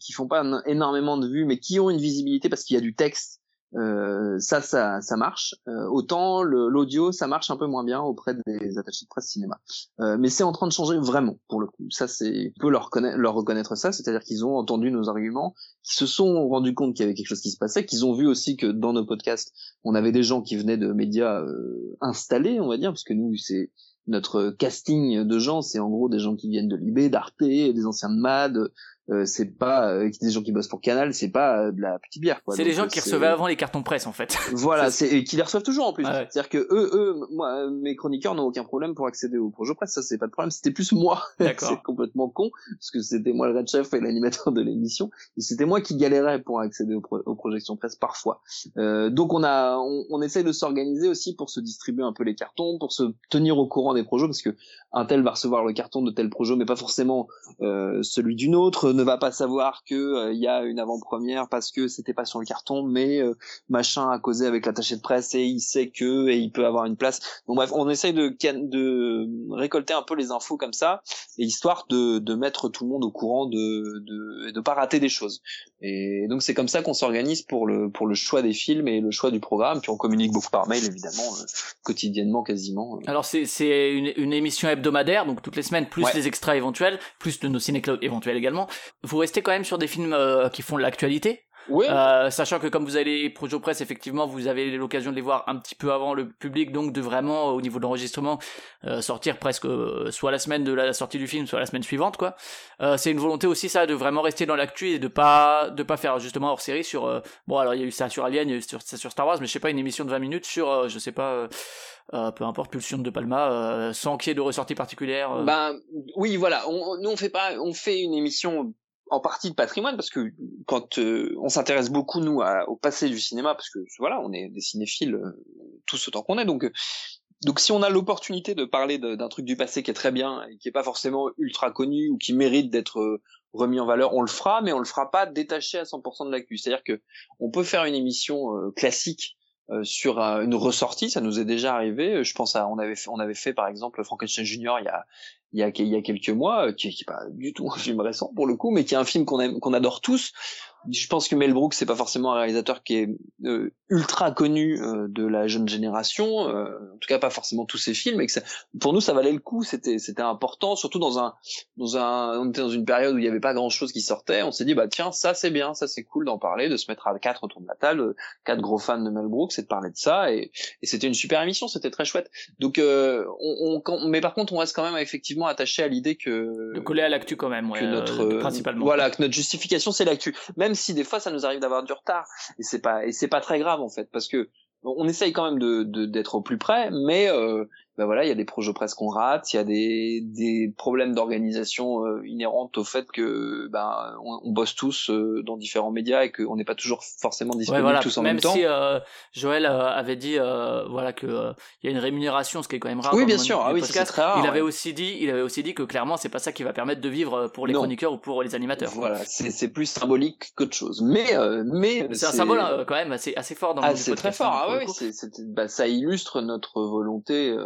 qui font pas énormément de vues, mais qui ont une visibilité parce qu'il y a du texte, euh, ça, ça, ça marche. Euh, autant l'audio, ça marche un peu moins bien auprès des attachés de presse cinéma. Euh, mais c'est en train de changer vraiment pour le coup. Ça, c'est, peut leur, leur reconnaître ça, c'est-à-dire qu'ils ont entendu nos arguments, qu'ils se sont rendus compte qu'il y avait quelque chose qui se passait, qu'ils ont vu aussi que dans nos podcasts, on avait des gens qui venaient de médias euh, installés, on va dire, parce que nous, c'est notre casting de gens, c'est en gros des gens qui viennent de Libé, d'Arte, des anciens de Mad. Euh, c'est pas euh, des gens qui bossent pour Canal, c'est pas euh, de la petite bière. quoi. c'est les gens euh, qui c'est- recevaient avant les cartons presse en fait Voilà, C'est- et qui les reçoivent toujours en plus. Ouais, ouais. C'est-à-dire que eux, eux, moi, mes chroniqueurs n'ont aucun problème pour accéder au projet presse. Ça, c'est pas de problème. C'était plus moi. C'est complètement con parce que c'était moi le red chef et l'animateur de l'émission. Et c'était moi qui galérais pour accéder aux, pro- aux projections presse parfois. Euh, donc on a, on, on essaye de s'organiser aussi pour se distribuer un peu les cartons, pour se tenir au courant des projets parce que un tel va recevoir le carton de tel projet, mais pas forcément euh, celui d'une autre. Ne va pas savoir que il y a une avant-première parce que c'était pas sur le carton, mais machin a causé avec l'attaché de presse et il sait que et il peut avoir une place. Donc bref, on essaye de, de récolter un peu les infos comme ça, et histoire de, de mettre tout le monde au courant de de, de pas rater des choses. Et donc c'est comme ça qu'on s'organise pour le pour le choix des films et le choix du programme. Puis on communique beaucoup par mail évidemment, euh, quotidiennement quasiment. Alors c'est c'est une, une émission hebdomadaire, donc toutes les semaines, plus les extras éventuels, plus de nos ciné-cloud éventuels également. Vous restez quand même sur des films euh, qui font l'actualité? Oui. Euh, sachant que comme vous avez les projets presse, effectivement, vous avez l'occasion de les voir un petit peu avant le public, donc de vraiment, au niveau de l'enregistrement, euh, sortir presque euh, soit la semaine de la sortie du film, soit la semaine suivante, quoi. C'est une volonté aussi ça de vraiment rester dans l'actu et de pas de pas faire justement hors série sur. Bon, alors il y a eu ça sur Alien, il y a eu ça sur Star Wars, mais je sais pas une émission de 20 minutes sur, je sais pas. peu importe Pulsion de Palma sans qu'il y ait de ressortie particulière ben oui voilà on, nous on fait pas on fait une émission en partie de patrimoine parce que quand euh, on s'intéresse beaucoup nous au passé du cinéma parce que voilà on est des cinéphiles euh, tous autant qu'on est donc euh, donc si on a l'opportunité de parler d'un truc du passé qui est très bien et qui est pas forcément ultra connu ou qui mérite d'être remis en valeur, on le fera, mais on le fera pas détaché à 100% de l'actu. C'est-à-dire que on peut faire une émission classique sur une ressortie, ça nous est déjà arrivé. Je pense à on avait fait, on avait fait par exemple Frankenstein Junior il y a il y a, il y a quelques mois, qui, qui est pas du tout un film récent pour le coup, mais qui est un film qu'on qu'on adore tous, je pense que Mel Brooks c'est pas forcément un réalisateur qui est euh, ultra connu euh, de la jeune génération euh, en tout cas pas forcément tous ses films et que ça, pour nous ça valait le coup c'était c'était important surtout dans un dans un on était dans une période où il y avait pas grand chose qui sortait on s'est dit bah tiens ça c'est bien ça c'est cool d'en parler de se mettre à quatre autour de la table quatre gros fans de Mel Brooks et de parler de ça et, et c'était une super émission c'était très chouette. Donc on, on, mais par contre on reste quand même effectivement attaché à l'idée que de coller à l'actu quand même ouais, que notre principalement. voilà que notre justification c'est l'actu. Même si des fois ça nous arrive d'avoir du retard et c'est pas et c'est pas très grave en fait parce que on essaye quand même de d'être au plus près mais euh, ben voilà, il y a des projets presse qu'on rate, il y a des, des problèmes d'organisation euh, inhérentes au fait que ben on, on bosse tous euh, dans différents médias et qu'on n'est pas toujours forcément disponibles tous en même, temps. Même si euh, Joël avait dit voilà que il y a une rémunération, ce qui est quand même rare. Oui, bien sûr. Ah oui, c'est très rare. Il avait aussi dit, il avait aussi dit que clairement c'est pas ça qui va permettre de vivre pour les chroniqueurs ou pour les animateurs. Voilà, c'est plus symbolique qu'autre chose. Mais mais c'est un symbole quand même assez assez fort dans le ah, c'est très fort. Ah oui, bah, ça illustre notre volonté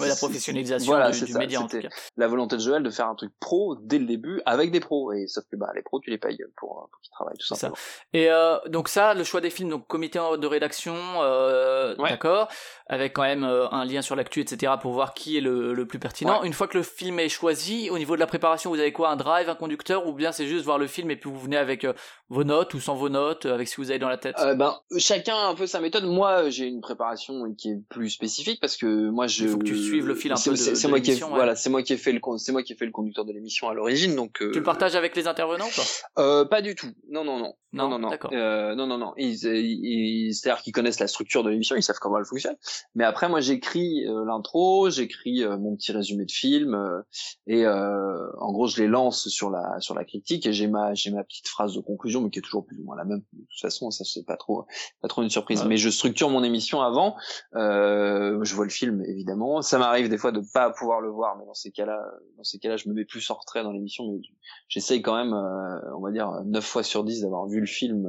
la professionnalisation voilà, du, du média en tout cas. La volonté de Joël de faire un truc pro dès le début avec des pros et sauf que bah les pros tu les payes pour, pour qu'ils travaillent tout simplement. Ça. Et euh, donc ça le choix des films donc comité de rédaction euh, d'accord avec quand même euh, un lien sur l'actu etc pour voir qui est le, le plus pertinent. Une fois que le film est choisi au niveau de la préparation vous avez quoi? Un drive un conducteur ou bien c'est juste voir le film et puis vous venez avec euh, vos notes ou sans vos notes avec ce que vous avez dans la tête? ben chacun a un peu sa méthode. Moi j'ai une préparation qui est plus spécifique parce que moi je que tu suives le fil un peu de, C'est moi qui ai, voilà, c'est moi qui ai fait le c'est moi qui ai fait le conducteur de l'émission à l'origine donc. Euh... Tu le partages avec les intervenants ou pas euh, Pas du tout. Non non non. Non non non. Euh, non non non. Ils, ils, c'est-à-dire qu'ils connaissent la structure de l'émission, ils savent comment elle fonctionne. Mais après moi j'écris euh, l'intro, j'écris euh, mon petit résumé de film euh, et en gros je les lance sur la sur la critique et j'ai ma j'ai ma petite phrase de conclusion mais qui est toujours plus ou moins la même de toute façon ça c'est pas trop pas trop une surprise. Mais je structure mon émission avant. je vois le film évidemment. Ça m'arrive des fois de pas pouvoir le voir, mais dans ces cas-là, dans ces cas-là, je me mets plus en retrait dans l'émission, mais j'essaye quand même, euh, on va dire, 9 fois sur 10 d'avoir vu le film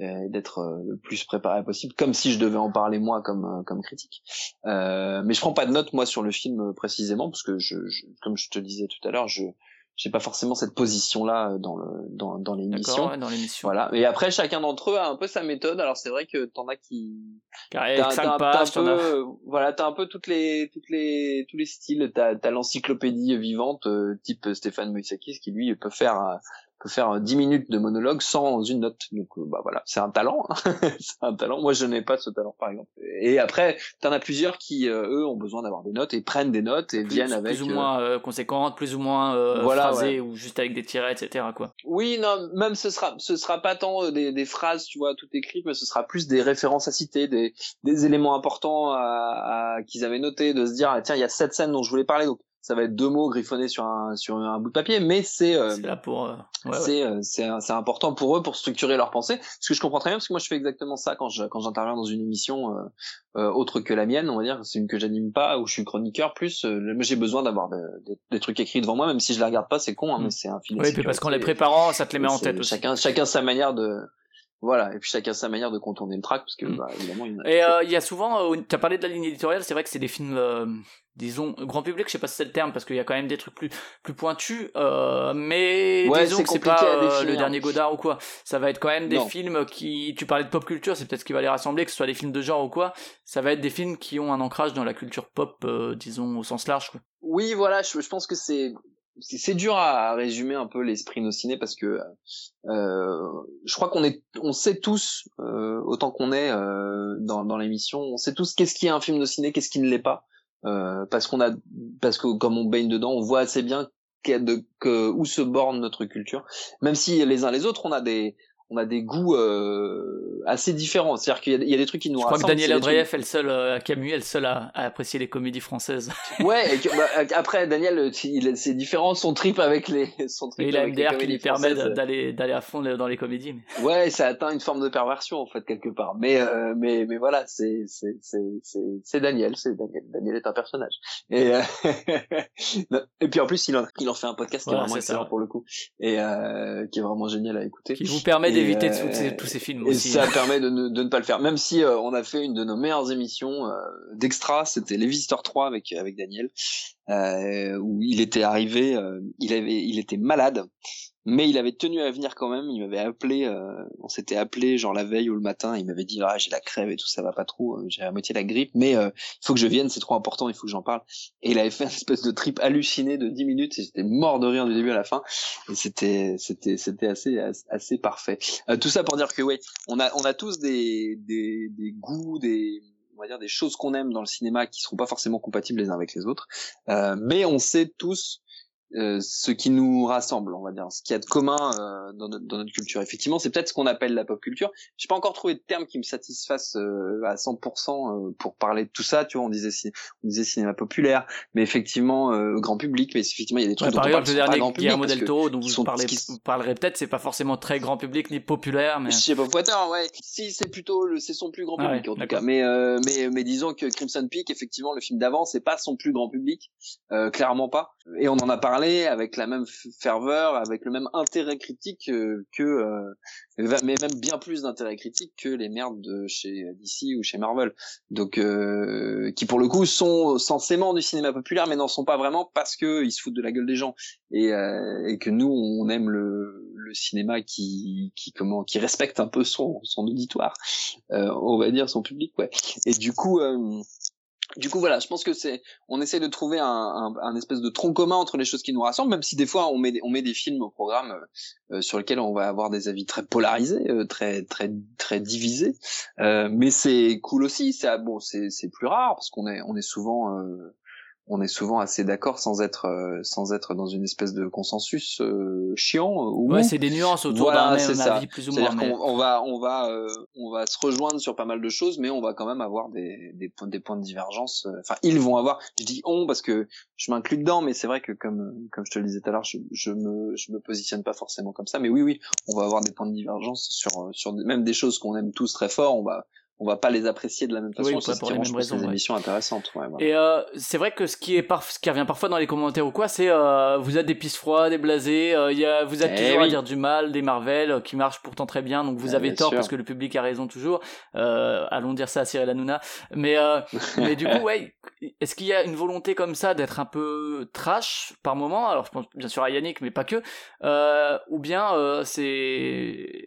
euh, et d'être euh, le plus préparé possible, comme si je devais en parler moi comme comme critique. mais je prends pas de notes moi sur le film précisément parce que je, je comme je te disais tout à l'heure, je j'ai pas forcément cette position là euh, dans le dans dans l'émission. Ouais, dans l'émission. Voilà. Et après chacun d'entre eux a un peu sa méthode. Alors c'est vrai que t'en as qui t'as, un peu voilà t'as un peu toutes les toutes les tous les styles. T'as t'as l'encyclopédie vivante euh, type Stéphane Moïsakis qui lui peut faire peut faire 10 minutes de monologue sans une note. Donc euh, bah voilà, c'est un talent, hein. c'est un talent. Moi je n'ai pas ce talent par exemple. Et après, t'en as plusieurs qui euh, eux ont besoin d'avoir des notes et prennent des notes et viennent avec plus ou moins euh, conséquentes, plus ou moins voilà, phrasées ou juste avec des tirets, etc. quoi. Oui, non, même ce sera ce sera pas tant des, des phrases, tu vois, tout écrites, mais ce sera plus des références à citer, des des éléments importants à, à qu'ils avaient notés, de se dire ah, tiens il y a cette scène dont je voulais parler donc ça va être deux mots griffonnés sur un sur un bout de papier, mais c'est euh, C'est pour. euh, ouais, c'est euh, c'est important pour eux pour structurer leur pensée. Ce que je comprends très bien parce que moi je fais exactement ça quand je quand j'interviens dans une émission euh, euh, autre que la mienne, on va dire, c'est une que j'anime pas où je suis chroniqueur plus. euh, j'ai besoin d'avoir de- des, des trucs écrits devant moi, même si je les regarde pas, c'est con, hein, Mm. mais c'est un film. Oui, parce qu'en les préparant, ça te les met en tête aussi. Chacun chacun sa manière de voilà et puis chacun sa manière de contourner le track parce que Mm. bah, évidemment il y en a- Et euh, il y a souvent, euh, tu as parlé de la ligne éditoriale, c'est vrai que c'est des films, euh, disons, grand public, je sais pas si c'est le terme, parce qu'il y a quand même des trucs plus, plus pointus, euh, mais Ouais, disons que c'est pas euh, le dernier Godard ou quoi. Ça va être quand même des Non. films qui, tu parlais de pop culture, c'est peut-être ce qui va les rassembler, que ce soit des films de genre ou quoi. Ça va être des films qui ont un ancrage dans la culture pop, euh, disons, au sens large, quoi. Oui, voilà, je, je pense que c'est c'est dur à, à résumer un peu l'esprit nos ciné parce que euh, je crois qu'on est on sait tous euh, autant qu'on est euh, dans dans l'émission, on sait tous qu'est-ce qui est un film de ciné, qu'est-ce qui ne l'est pas. Euh, parce qu'on a parce que comme on baigne dedans, on voit assez bien que où se borne notre culture, même si les uns les autres on a des on a des goûts euh, assez différents. C'est-à-dire qu'il y, a- il y a des trucs qui nous Je crois que Daniel Andreev est le seul, euh, Camus est le seul à, à apprécier les comédies françaises. Ouais, et que, bah, après Daniel, il, c'est différent son trip avec les son trip il a les MDR qui lui permet d'aller, d'aller à fond dans les comédies. Mais... Ouais, ça atteint une forme de perversion en fait quelque part. Mais euh, mais mais voilà, c'est c'est c'est c'est Daniel, c'est Daniel. Daniel est un personnage. Et euh, et puis en plus il en il en fait un podcast qui est vraiment c'est ça, excellent pour le coup et euh, qui est vraiment génial à écouter. Qui vous permet Et, d'éviter euh, tous, ces, films Et aussi. ça permet de ne, de ne pas le faire. Même si euh, on a fait une de nos meilleures émissions euh, d'extra, c'était Les Visiteurs 3 avec avec Daniel, où il était arrivé, il avait, il était malade, mais il avait tenu à venir quand même. Il m'avait appelé, euh, on s'était appelé genre la veille ou le matin. Il m'avait dit ah j'ai la crève et tout, ça va pas trop, euh, j'ai à moitié la grippe, mais euh, il faut que je vienne, c'est trop important, il faut que j'en parle. Et il avait fait une espèce de trip halluciné de 10 minutes et j'étais mort de rire du début à la fin. Et c'était c'était c'était assez assez parfait. Euh, tout ça pour dire que ouais, on a on a tous des des des goûts, des on va dire des choses qu'on aime dans le cinéma qui seront pas forcément compatibles les uns avec les autres, euh, mais on sait tous euh, ce qui nous rassemble, on va dire, ce qu'il y a de commun euh, dans, notre, dans notre culture. Effectivement, c'est peut-être ce qu'on appelle la pop culture. J'ai pas encore trouvé de terme qui me satisfasse euh, à 100% euh, pour parler de tout ça. Tu vois, on disait on disait cinéma populaire, mais effectivement euh, grand public. Mais effectivement, il y a des trucs Ouais, dont par on parle exemple, qui le dernier grand public Guillermo del Toro, dont vous, parlez, qui- vous parlerez peut-être, c'est pas forcément très grand public ni populaire, mais Je sais pas Poiter, ouais. Si c'est plutôt c'est son plus grand Ah public ouais, en tout cas. Mais euh, mais mais disons que Crimson Peak, effectivement, le film d'avant, c'est pas son plus grand public, euh, clairement pas. Et on en a parlé avec la même ferveur, avec le même intérêt critique euh, que, euh, mais même bien plus d'intérêt critique que les merdes de chez DC ou chez Marvel. Donc euh, qui pour le coup sont censément du cinéma populaire, mais n'en sont pas vraiment parce que ils se foutent de la gueule des gens et, euh, et que nous on aime le, le cinéma qui qui comment qui respecte un peu son son auditoire euh, on va dire son public ouais et du coup euh, du coup voilà je pense que c'est on essaie de trouver un, un, un espèce de tronc commun entre les choses qui nous rassemblent même si des fois on met on met des films au programme euh, sur lesquels on va avoir des avis très polarisés euh, très très très divisés. Euh, mais c'est cool aussi c'est bon c'est c'est plus rare parce qu'on est on est souvent euh, on est souvent assez d'accord sans être euh, sans être dans une espèce de consensus euh, chiant euh, ou ouais, c'est des nuances autour Voilà, d'un avis plus ou moins. mais- on va on va euh, on va se rejoindre sur pas mal de choses mais on va quand même avoir des des points des points de divergence euh, enfin ils vont avoir je dis on parce que je m'inclus dedans mais c'est vrai que comme comme je te le disais tout à l'heure je, je me je me positionne pas forcément comme ça mais oui oui on va avoir des points de divergence sur sur des- même des choses qu'on aime tous très fort on va on va pas les apprécier de la même façon Oui, c'est pour les mêmes raisons, ouais. émissions intéressantes ouais, voilà. Et euh, c'est vrai que ce qui est parf- ce qui revient parfois dans les commentaires ou quoi, c'est euh, vous êtes des pistes froides, des blasés, euh, il y a, vous êtes Eh toujours à dire du mal des Marvel euh, qui marchent pourtant très bien, donc vous Ah, avez tort sûr. parce que le public a raison toujours. Euh, allons dire ça à Cyril Hanouna. Mais euh, mais du coup, ouais, est-ce qu'il y a une volonté comme ça d'être un peu trash par moment? Alors je pense bien sûr à Yannick, mais pas que. Euh, ou bien euh, c'est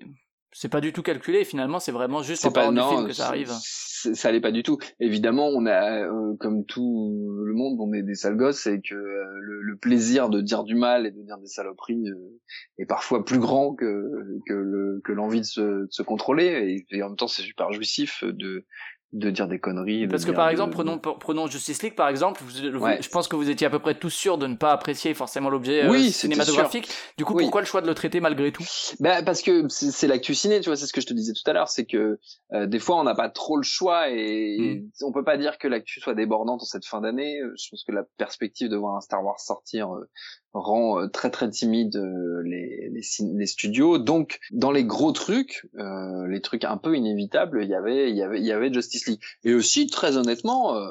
c'est pas du tout calculé. Finalement, c'est vraiment juste en c'est pas du film que ça arrive. ça allait pas du tout évidemment on a euh, comme tout le monde on est des sales gosses et que euh, le, le plaisir de dire du mal et de dire des saloperies euh, est parfois plus grand que que le que l'envie de se, de se contrôler et, et en même temps c'est super jouissif de de dire des conneries. Parce que par exemple, prenons, prenons Justice League par exemple, je pense que vous étiez à peu près tous sûrs de ne pas apprécier forcément l'objet euh, cinématographique. Du coup, pourquoi le choix de le traiter malgré tout? Bah, Parce que c'est l'actu ciné, tu vois, c'est ce que je te disais tout à l'heure, c'est que euh, des fois on n'a pas trop le choix et, mm. on peut pas dire que l'actu soit débordante en cette fin d'année. Je pense que la perspective de voir un Star Wars sortir euh, rend très très timide les, les, les, studios. Donc dans les gros trucs, les trucs un peu inévitables, il y avait il y avait il y avait Justice et aussi, très honnêtement, euh,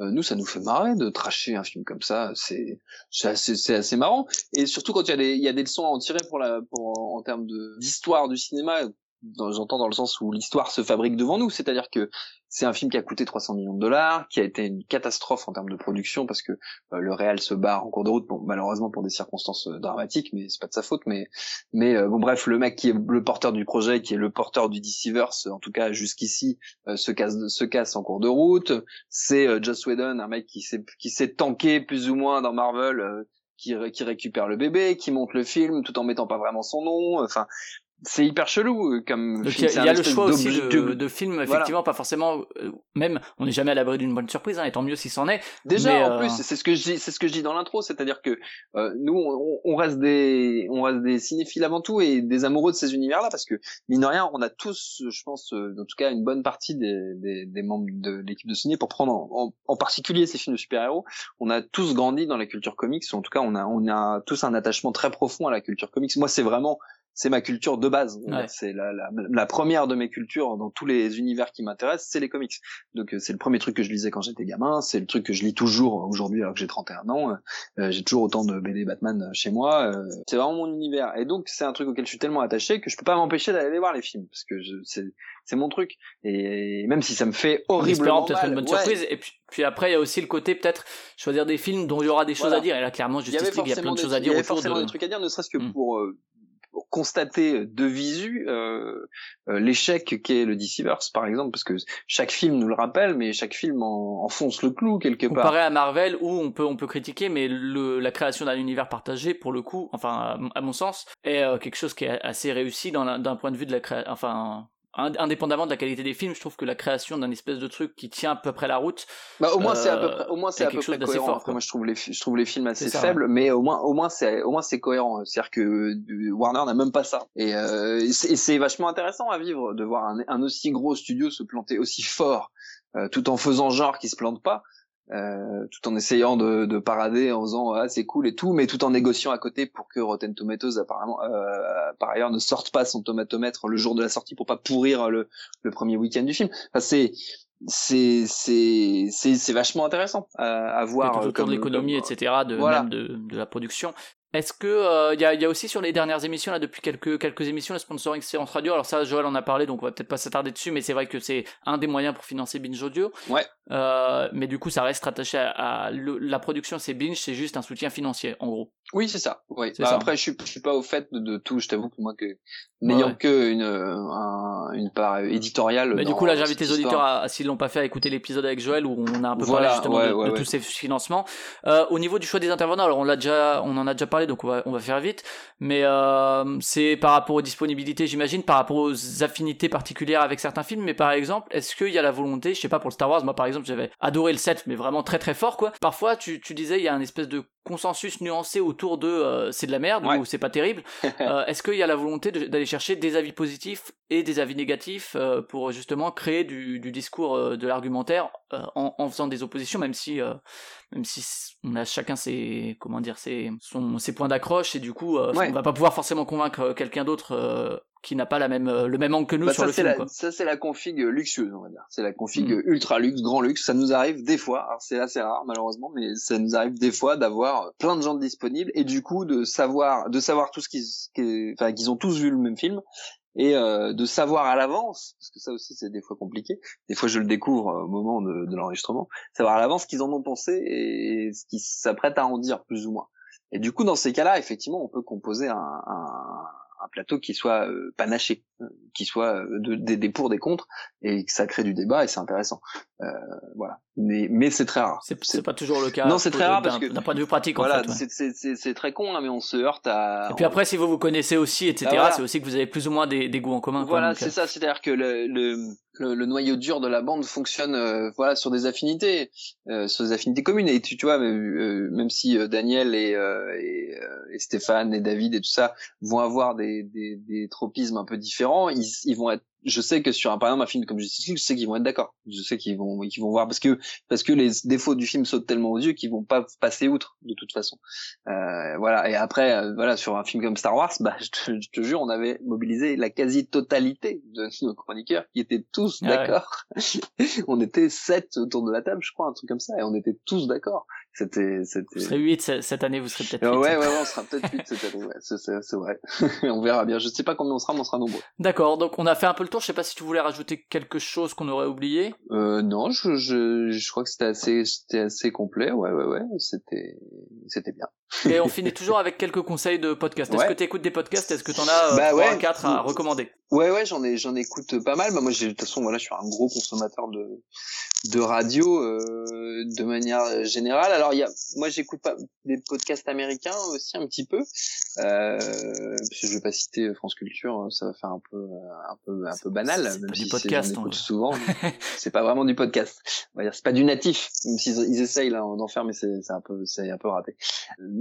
euh, nous, ça nous fait marrer de tracher un film comme ça. C'est assez, assez marrant. Et surtout quand il y a des, il y a des leçons à en tirer pour la, pour, en termes d'histoire du cinéma j'entends dans le sens où l'histoire se fabrique devant nous, c'est-à-dire que c'est un film qui a coûté 300 millions de dollars, qui a été une catastrophe en termes de production parce que euh, le réel se barre en cours de route, bon, malheureusement pour des circonstances euh, dramatiques, mais c'est pas de sa faute, mais mais euh, bon bref, le mec qui est le porteur du projet, qui est le porteur du Deceivers, en tout cas jusqu'ici, se casse se casse en cours de route. C'est Joss Whedon, un mec qui s'est qui s'est tanké plus ou moins dans Marvel. Qui, qui récupère le bébé, qui monte le film tout en mettant pas vraiment son nom. Enfin, c'est hyper chelou euh, comme il y a, le choix aussi de, de films effectivement pas forcément euh, même on n'est jamais à l'abri d'une bonne surprise hein, et tant mieux si c'en est déjà en plus euh, c'est ce que je dis c'est ce que je dis dans l'intro c'est-à-dire que nous on, on, reste des on reste des cinéphiles avant tout et des amoureux de ces univers là parce que mine de rien on a tous je pense en tout cas une bonne partie des, des, des membres de l'équipe de ciné pour prendre en, en, particulier ces films de super-héros on a tous grandi dans la culture comics ou en tout cas on a on a tous un attachement très profond à la culture comics. Moi c'est vraiment c'est ma culture de base. C'est la, la, la, première de mes cultures dans tous les univers qui m'intéressent, c'est les comics. Donc euh, c'est le premier truc que je lisais quand j'étais gamin, c'est le truc que je lis toujours aujourd'hui alors que j'ai 31 ans. Euh, j'ai toujours autant de BD Batman chez moi. Euh, c'est vraiment mon univers. Et donc c'est un truc auquel je suis tellement attaché que je peux pas m'empêcher d'aller voir les films parce que c'est c'est mon truc. Et même si ça me fait horriblement peut-être une bonne surprise. Et puis, puis après il y a aussi le côté peut-être choisir des films dont il y aura des choses à dire. Et là clairement Justice League il y a plein de choses à dire. Il y avait forcément des trucs à dire, ne serait-ce que mm. pour constater de visu euh, euh, l'échec qu'est le DCverse par exemple parce que chaque film nous le rappelle mais chaque film en, enfonce le clou quelque part. comparé à Marvel où on peut on peut critiquer mais le, la création d'un univers partagé pour le coup enfin à, mon sens est euh, quelque chose qui est assez réussi d'un point de vue de la création enfin indépendamment de la qualité des films, je trouve que la création d'un espèce de truc qui tient à peu près la route. Bah, au moins c'est à peu près, au moins c'est à peu près cohérent. Fort, moi je trouve les, je trouve les films assez faibles, mais au moins, au moins c'est, au moins c'est cohérent. C'est-à-dire que euh, Warner n'a même pas ça. Et, euh, c'est vachement intéressant à vivre de voir un, un, aussi gros studio se planter aussi fort, euh, tout en faisant genre qu'il se plante pas. Euh, tout en essayant de, de, parader en faisant ah c'est cool et tout, mais tout en négociant à côté pour que Rotten Tomatoes apparemment euh, par ailleurs ne sorte pas son tomatomètre le jour de la sortie pour pas pourrir le, le premier week-end du film. Enfin, c'est c'est c'est c'est vachement intéressant à, à voir. autour de l'économie, etc. De même de, de la production. Est-ce que il euh, y, a, y, a, aussi sur les dernières émissions là depuis quelques quelques émissions le sponsoring séance radio alors ça Joël en a parlé donc on va peut-être pas s'attarder dessus mais c'est vrai que c'est un des moyens pour financer Binge Audio. Ouais. Euh, mais du coup ça reste rattaché à, la production c'est Binge c'est juste un soutien financier en gros. Oui c'est ça. Oui. Bah, après je suis je suis pas au fait de, tout je t'avoue que moi que n'ayant que une un, une part éditoriale. Mais du coup là j'invite les auditeurs à, s'ils l'ont pas fait à écouter l'épisode avec Joël où on a un peu parlé justement de, tous ces financements. Euh, au niveau du choix des intervenants alors on l'a déjà on en a déjà parlé donc on va, faire vite. Mais euh, c'est par rapport aux disponibilités, j'imagine, par rapport aux affinités particulières avec certains films. Mais par exemple, est-ce qu'il y a la volonté, je sais pas pour le Star Wars, moi par exemple, j'avais adoré le 7, mais vraiment très très fort quoi. Parfois, tu, tu disais, il y a un espèce de consensus nuancé autour de euh, c'est de la merde ou c'est pas terrible. Euh, est-ce qu'il y a la volonté d'aller chercher des avis positifs et des avis négatifs euh, pour justement créer du, du discours euh, de l'argumentaire en, en, faisant des oppositions, même si même si on a chacun ses comment dire ses son, ses points d'accroche et du coup on va pas pouvoir forcément convaincre quelqu'un d'autre qui n'a pas la même le même angle que nous bah, sur le film. La, Ça c'est la config luxueuse on va dire. C'est la config mm. ultra luxe, grand luxe. Ça nous arrive des fois. Alors c'est assez rare malheureusement, mais ça nous arrive des fois d'avoir plein de gens disponibles et du coup de savoir de savoir tout ce qu'ils enfin qu'ils ont tous vu le même film et euh, de savoir à l'avance, parce que ça aussi c'est des fois compliqué, des fois je le découvre au moment de, de l'enregistrement, savoir à l'avance ce qu'ils en ont pensé et ce qu'ils s'apprêtent à en dire plus ou moins. Et du coup dans ces cas-là, effectivement, on peut composer un, un plateau qui soit euh, panaché, qui soit de, des, des pour des contre et que ça crée du débat et c'est intéressant. Euh, voilà. Mais mais c'est très rare. C'est pas toujours le cas. Non, c'est très rare parce que d'un point de vue pratique. Voilà, en fait, ouais. c'est très con, hein, mais on se heurte à. Et puis après, si vous vous connaissez aussi, etc., Ah, voilà. c'est aussi que vous avez plus ou moins des, des goûts en commun. Voilà, c'est euh, ça. C'est-à-dire que le, le, le, le noyau dur de la bande fonctionne euh, voilà sur des affinités, euh, sur des affinités communes. Et tu, tu vois, euh, même si euh, Daniel et, et, euh, et Stéphane et David et tout ça vont avoir des, des, des tropismes un peu différents, ils, ils vont être je sais que sur un par exemple un film comme Justice League, je sais qu'ils vont être d'accord. Je sais qu'ils vont qu'ils vont voir parce que parce que les défauts du film sautent tellement aux yeux qu'ils vont pas passer outre de toute façon. Euh, voilà. Et après, euh, voilà, sur un film comme Star Wars, bah je te, je te jure, on avait mobilisé la quasi-totalité de nos chroniqueurs qui étaient tous Ah ouais. d'accord. on était sept autour de la table, je crois, un truc comme ça, et on était tous d'accord. C'était c'était. Vous serez 8 cette année, vous serez peut-être Ouais, 8. ouais, ouais, on sera peut-être 8 cette année, ouais, c'est, c'est, c'est vrai. on verra bien. Je sais pas combien on sera, mais on sera nombreux. D'accord, donc on a fait un peu le tour. Je sais pas si tu voulais rajouter quelque chose qu'on aurait oublié. Euh, non, je, je, je crois que c'était assez, c'était assez complet. Ouais, ouais, ouais. C'était, c'était bien. Et on finit toujours avec quelques conseils de podcast. Est-ce Ouais. que tu écoutes des podcasts? Est-ce que tu en as euh, Bah 3 ouais. 4 à recommander? Ouais, ouais, j'en ai, j'en écoute pas mal. Bah, moi, j'ai, de toute façon, voilà, je suis un gros consommateur de, de radio, euh, de manière générale. Alors, il y a, moi, j'écoute pas des podcasts américains aussi un petit peu. Euh, je vais pas citer France Culture, hein, ça va faire un peu, un peu, un peu banal, c'est même pas du si podcast, c'est, j'en on écoute souvent. c'est pas vraiment du podcast. On va dire, c'est pas du natif, même s'ils ils essayent là d'en faire, mais c'est, c'est un peu, c'est un peu raté.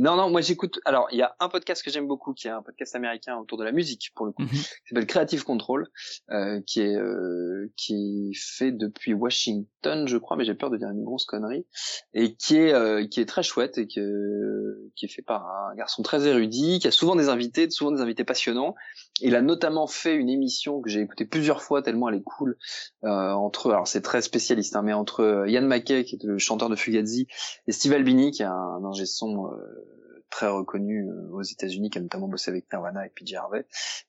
Non, non, moi j'écoute. Alors, il y a un podcast que j'aime beaucoup, qui est un podcast américain autour de la musique, pour le coup Mhm. qui s'appelle Creative Control, euh, qui est euh, qui fait depuis Washington, je crois, mais j'ai peur de dire une grosse connerie, et qui est euh, qui est très chouette et que qui est fait par un garçon très érudit, qui a souvent des invités, souvent des invités passionnants. Il a notamment fait une émission que j'ai écoutée plusieurs fois tellement elle est cool euh, entre alors c'est très spécialiste, hein, mais entre euh, Ian McKay qui est le chanteur de Fugazi et Steve Albini qui est un ingé son euh, très reconnu euh, aux États-Unis, qui a notamment bossé avec Nirvana et PJ Harvey,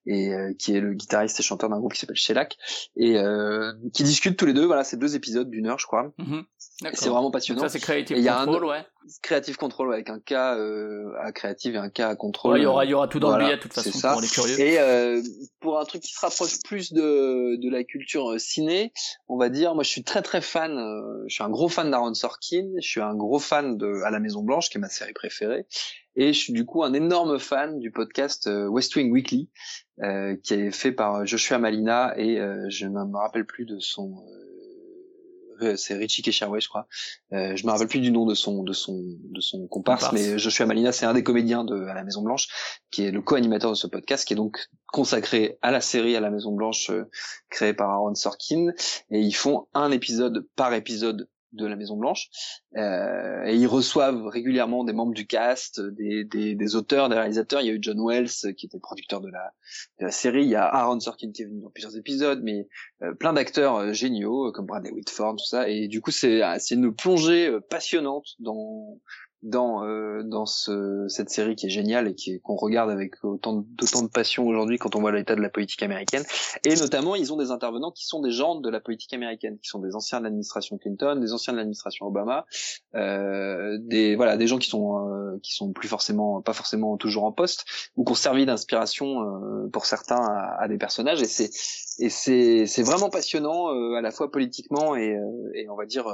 et euh, qui est le guitariste et chanteur d'un groupe qui s'appelle Shellac, et euh, qui discutent tous les deux. Voilà, c'est deux épisodes d'une heure, je crois. Mhm. D'accord. C'est vraiment passionnant. Ça, c'est Creative Et a un- Control, ouais. Creative Control ouais, avec un cas euh, à créative et un cas à contrôle. Ouais, Il y aura, il y aura tout dans Voilà, le billet, de toute c'est façon, ça. pour les curieux. Et euh, pour un truc qui se rapproche plus de, de la culture euh, ciné, on va dire, moi je suis très très fan, euh, je suis un gros fan d'Aaron Sorkin, je suis un gros fan de À la Maison Blanche, qui est ma série préférée, et je suis du coup un énorme fan du podcast euh, West Wing Weekly, euh, qui est fait par Joshua Malina, et euh, je ne me rappelle plus de son... euh, c'est Richie Keshawe, je crois. Euh, je me rappelle plus du nom de son de son de son comparse, Comparse. mais Joshua Malina, c'est un des comédiens de à la Maison Blanche, qui est le co-animateur de ce podcast, qui est donc consacré à la série à la Maison Blanche euh, créée par Aaron Sorkin, et ils font un épisode par épisode de la Maison Blanche, euh, et ils reçoivent régulièrement des membres du cast, des, des, des auteurs, des réalisateurs. Il y a eu John Wells euh, qui était le producteur de la, de la série, il y a Aaron Sorkin qui est venu dans plusieurs épisodes, mais euh, plein d'acteurs euh, géniaux comme Bradley Whitford, tout ça, et du coup c'est c'est une plongée passionnante dans dans euh, dans ce, cette série qui est géniale et qui qu'on regarde avec autant d'autant de passion aujourd'hui quand on voit l'état de la politique américaine. Et notamment ils ont des intervenants qui sont des gens de la politique américaine qui sont des anciens de l'administration Clinton des anciens de l'administration Obama euh, des voilà des gens qui sont euh, qui sont plus forcément pas forcément toujours en poste ou qui ont servi d'inspiration euh, pour certains à, à des personnages. Et c'est et c'est c'est vraiment passionnant euh, à la fois politiquement et euh, et on va dire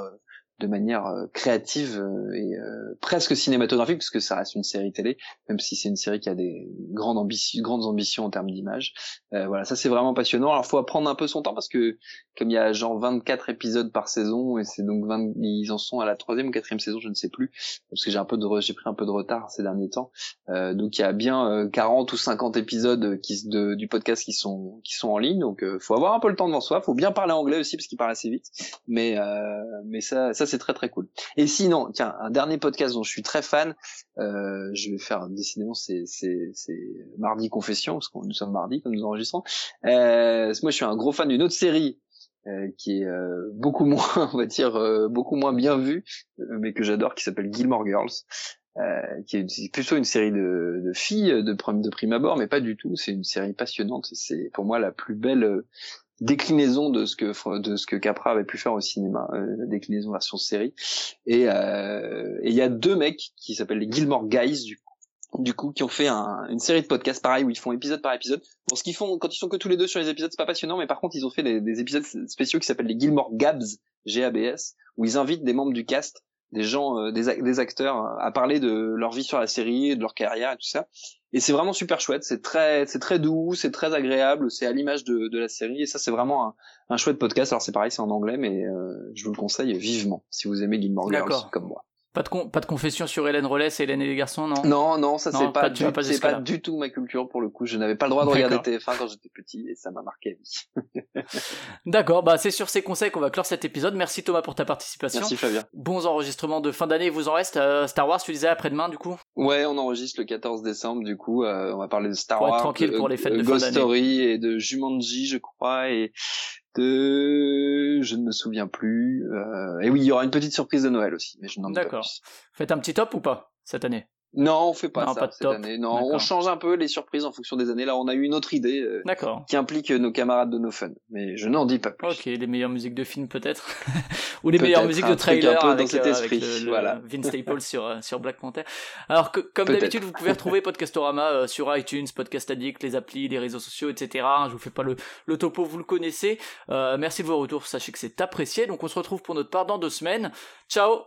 de manière euh, créative euh, et euh, presque cinématographique parce que ça reste une série télé même si c'est une série qui a des grandes ambitions grandes ambitions en termes d'image. Euh, voilà ça c'est vraiment passionnant. Alors faut prendre un peu son temps parce que comme il y a genre 24 épisodes par saison et c'est donc 20, ils en sont à la troisième ou quatrième saison je ne sais plus parce que j'ai un peu de j'ai pris un peu de retard ces derniers temps. Euh, donc il y a bien euh, 40 ou 50 épisodes qui de, du podcast qui sont qui sont en ligne. Donc euh, faut avoir un peu le temps devant soi faut bien parler anglais aussi parce qu'il parle assez vite. Mais mais ça ça c'est très très cool et sinon tiens un dernier podcast dont je suis très fan euh, je vais faire décidément c'est mardi confession parce que nous sommes mardi comme nous enregistrons euh, moi je suis un gros fan d'une autre série euh, qui est euh, beaucoup moins on va dire euh, beaucoup moins bien vue mais que j'adore qui s'appelle Gilmore Girls euh, qui est plutôt une série de, de filles de, de prime abord, mais pas du tout. C'est une série passionnante. C'est pour moi la plus belle euh, déclinaison de ce que de ce que Capra avait pu faire au cinéma, euh, déclinaison version série. Et euh, il y a deux mecs qui s'appellent les Gilmore Guys du coup. du coup, qui ont fait un, une série de podcasts pareil où ils font épisode par épisode. Bon, ce qu'ils font quand ils sont que tous les deux sur les épisodes, c'est pas passionnant, mais par contre, ils ont fait des, des épisodes spéciaux qui s'appellent les Gilmore Gabs, G-A-B-S, où ils invitent des membres du cast, des gens, euh, des, des, acteurs, euh, à parler de leur vie sur la série, de leur carrière et tout ça. Et c'est vraiment super chouette. C'est très, c'est très doux, c'est très agréable, c'est à l'image de, de la série. Et ça, c'est vraiment un, un chouette podcast. Alors c'est pareil, c'est en anglais, mais euh, je vous le conseille vivement si vous aimez Gilmore Girls comme moi. Pas de, pas de confession sur Hélène Rollet et Hélène et les garçons, non? Non, non, ça c'est pas, du, pas, pas du tout ma culture pour le coup. Je n'avais pas le droit de regarder TF1 quand j'étais petit et ça m'a marqué à vie. D'accord, bah c'est sur ces conseils qu'on va clore cet épisode. Merci Thomas pour ta participation. Merci Fabien. Bons enregistrements de fin d'année, il vous en reste euh, Star Wars, tu disais après-demain du coup? Ouais, on enregistre le 14 décembre du coup. Euh, on va parler de Star Wars, tranquille pour les fêtes de Ghost fin Story et de Jumanji, je crois, et je ne me souviens plus euh... et oui il y aura une petite surprise de Noël aussi mais je n'en plus. Faites un petit top ou pas cette année? Non, on fait pas non, ça pas de cette top. année. Non, on change un peu les surprises en fonction des années. Là, on a eu une autre idée euh, D'accord. qui implique nos camarades de No Fun, mais je n'en dis pas plus. Ok, les meilleures musiques de films peut-être, ou les meilleures musiques de trailer un peu avec, dans cet euh, esprit. avec le, le voilà. Vince Staples sur euh, sur Black Panther. Alors que comme d'habitude, vous pouvez retrouver Podcastorama euh, sur iTunes, Podcast Addict, les applis, les réseaux sociaux, etc. Je vous fais pas le le topo, vous le connaissez. Euh, merci de vos retours, sachez que c'est apprécié. Donc on se retrouve pour notre part dans deux semaines. Ciao.